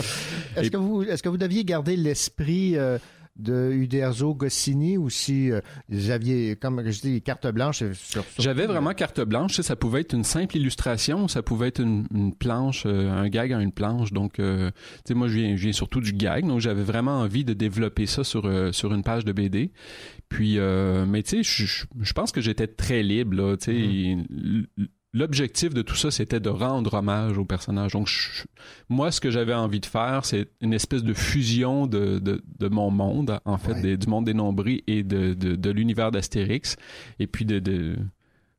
Est-ce que vous est-ce que vous deviez garder l'esprit euh, de Uderzo Goscinny ou si euh, vous aviez, comme je dis, carte blanche sur, sur- J'avais vraiment carte blanche. Tu sais, Ça pouvait être une simple illustration, ça pouvait être une, une planche, euh, un gag en une planche. Donc, euh, tu sais, moi, je viens, je viens surtout du gag. Donc, j'avais vraiment envie de développer ça sur, euh, sur une page de BD. Puis, euh, mais tu sais, je- je pense que j'étais très libre. Là, tu sais. L- L'objectif de tout ça, c'était de rendre hommage au personnage. Donc, je- moi, ce que j'avais envie de faire, c'est une espèce de fusion de, de, de mon monde, en fait, des- du monde des nombris et de, de, de l'univers d'Astérix. Et puis, de, de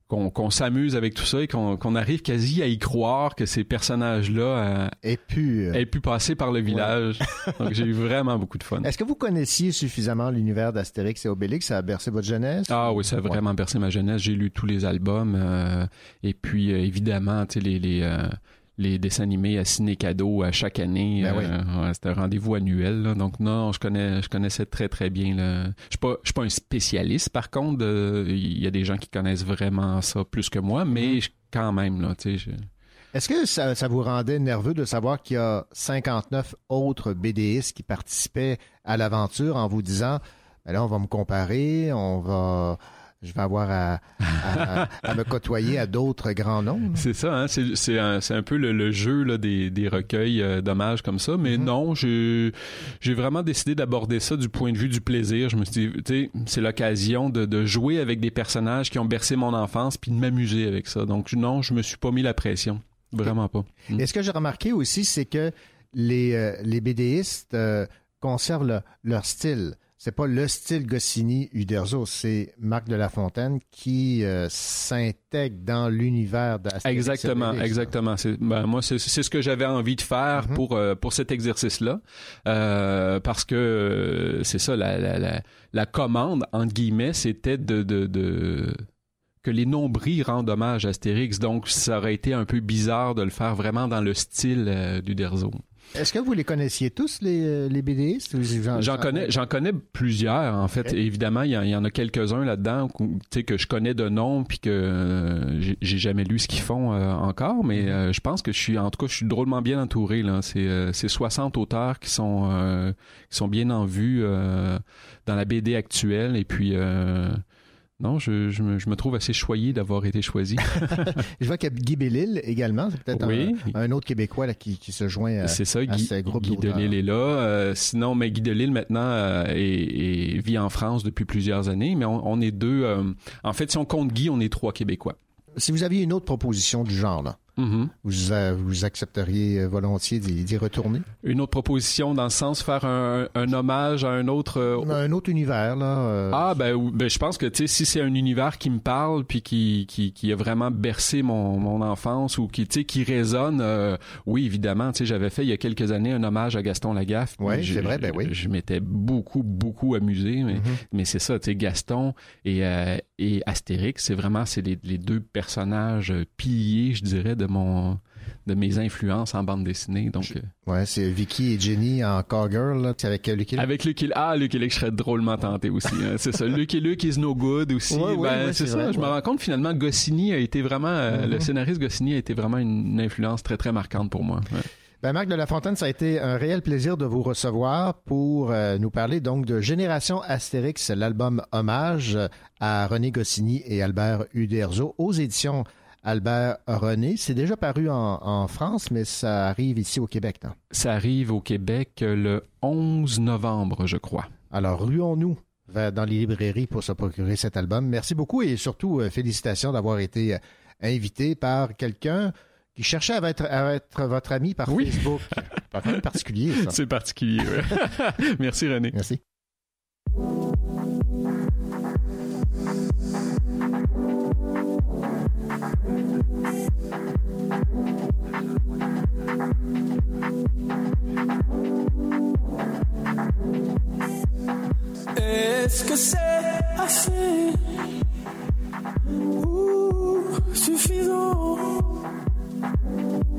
qu'on s'amuse avec tout ça et qu'on arrive quasi à y croire que ces personnages-là euh, aient, pu, aient pu passer par le village. Donc, j'ai eu vraiment beaucoup de fun. Est-ce que vous connaissiez suffisamment l'univers d'Astérix et Obélix? Ça a bercé votre jeunesse? Ah oui, ça a vraiment bercé ma jeunesse. J'ai lu tous les albums. euh, et puis, euh, évidemment, tu sais, les, les, euh, les dessins animés à ciné cadeau à chaque année. Ben euh, ouais, C'était un rendez-vous annuel. là. Donc, non, je, connais, je connaissais très, très bien. là. Je suis pas, je suis pas un spécialiste, par contre. euh, Il y a des gens qui connaissent vraiment ça plus que moi, Mm-hmm. mais je- quand même, là, tu sais, je- Est-ce que ça, ça vous rendait nerveux de savoir qu'il y a 59 autres BDistes qui participaient à l'aventure en vous disant, ben là, on va me comparer, on va, je vais avoir à, à- à me côtoyer à d'autres grands noms? C'est ça, hein? c'est, un, un peu le, le jeu là, des, des recueils euh, d'hommages comme ça. Mais non, j'ai, vraiment décidé d'aborder ça du point de vue du plaisir. Je me suis dit, tu sais, c'est l'occasion de, de jouer avec des personnages qui ont bercé mon enfance puis de m'amuser avec ça. Donc non, je me suis pas mis la pression. Vraiment pas. Mm. Et ce que j'ai remarqué aussi, c'est que les, euh, les BDistes euh, conservent le- leur style. C'est pas le style Goscinny Uderzo, c'est Marc de la Fontaine qui euh, s'intègre dans l'univers d'Astérix. Exactement, exactement. C'est, ben, moi, c'est, ce que j'avais envie de faire pour euh, pour cet exercice-là, Euh, parce que c'est ça, la, la, la, la commande entre guillemets, c'était de, de, de que les nombris rendent hommage à Astérix, donc ça aurait été un peu bizarre de le faire vraiment dans le style euh, du Derzo. Est-ce que vous les connaissiez tous, les, les BDistes? j'en- connais, j'en connais plusieurs en fait. Évidemment, il y, en- il y en a quelques-uns là-dedans que, je connais de nom puis que euh, j'ai- jamais lu ce qu'ils font euh, encore. Mais euh, je pense que je suis, en tout cas, je suis drôlement bien entouré. Là, c'est euh, c'est 60 auteurs qui sont euh, qui sont bien en vue euh, dans la BD actuelle. Et puis euh, non, je, je, me, je me trouve assez choyé d'avoir été choisi. Je vois qu'il y a Guy Bellil également. C'est peut-être Oui. un, un autre Québécois là, qui, qui se joint à, C'est ça, à Guy, ce groupe Guy. Delisle est là. Euh, sinon, mais Guy Delisle maintenant euh, vit en France depuis plusieurs années, mais on, on est deux. euh, en fait, si on compte Guy, on est trois Québécois. Si vous aviez une autre proposition du genre, là, Mhm. vous, vous accepteriez euh, volontiers d'y retourner? Une autre proposition dans le sens faire un, un hommage à un autre. euh, Un autre univers, là. euh, Ah ben, ben, je pense que tu sais si c'est un univers qui me parle puis qui, qui, qui a vraiment bercé mon, mon enfance ou qui tu sais qui résonne euh, oui évidemment tu sais j'avais fait il y a quelques années un hommage à Gaston Lagaffe Je- c'est vrai, ben oui. je m'étais beaucoup beaucoup amusé mais, mais c'est ça tu sais Gaston et euh, et Astérix c'est vraiment c'est les, les deux personnages piliers je dirais de mon de mes influences en bande dessinée donc euh, Ouais, c'est Vicky et Jenny en Cowgirl, là, avec euh, Lucky Luke. avec Lucky Ah, Lucky Luke, je serais drôlement tenté aussi. hein. C'est ça. Lucky Luke is no good aussi. Ouais, Ben, ouais, c'est c'est ça. vrai, je me rends compte finalement Goscinny a été vraiment... euh, Mhm. Le scénariste Goscinny a été vraiment une influence très, très marquante pour moi. Ben, Marc de la Fontaine, ça a été un réel plaisir de vous recevoir pour euh, nous parler donc de Génération Astérix, l'album hommage à René Goscinny et Albert Uderzo aux éditions Albert René. C'est déjà paru en, en France, mais ça arrive ici au Québec. non? Ça arrive au Québec euh, le 11 novembre, je crois. Alors, ruons-nous vers- dans les librairies pour se procurer cet album. Merci beaucoup et surtout euh, félicitations d'avoir été euh, invité par quelqu'un qui cherchait à être, à être votre ami par Facebook. Pas quand même particulier, ça. C'est particulier, ouais. Merci René. Merci. Est-ce que c'est assez ou suffisant?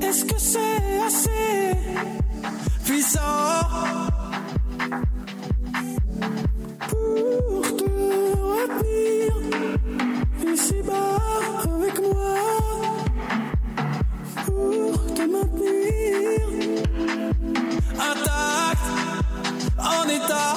Est-ce que c'est assez puissant pour te ici-bas avec moi pour te maintenir intact en état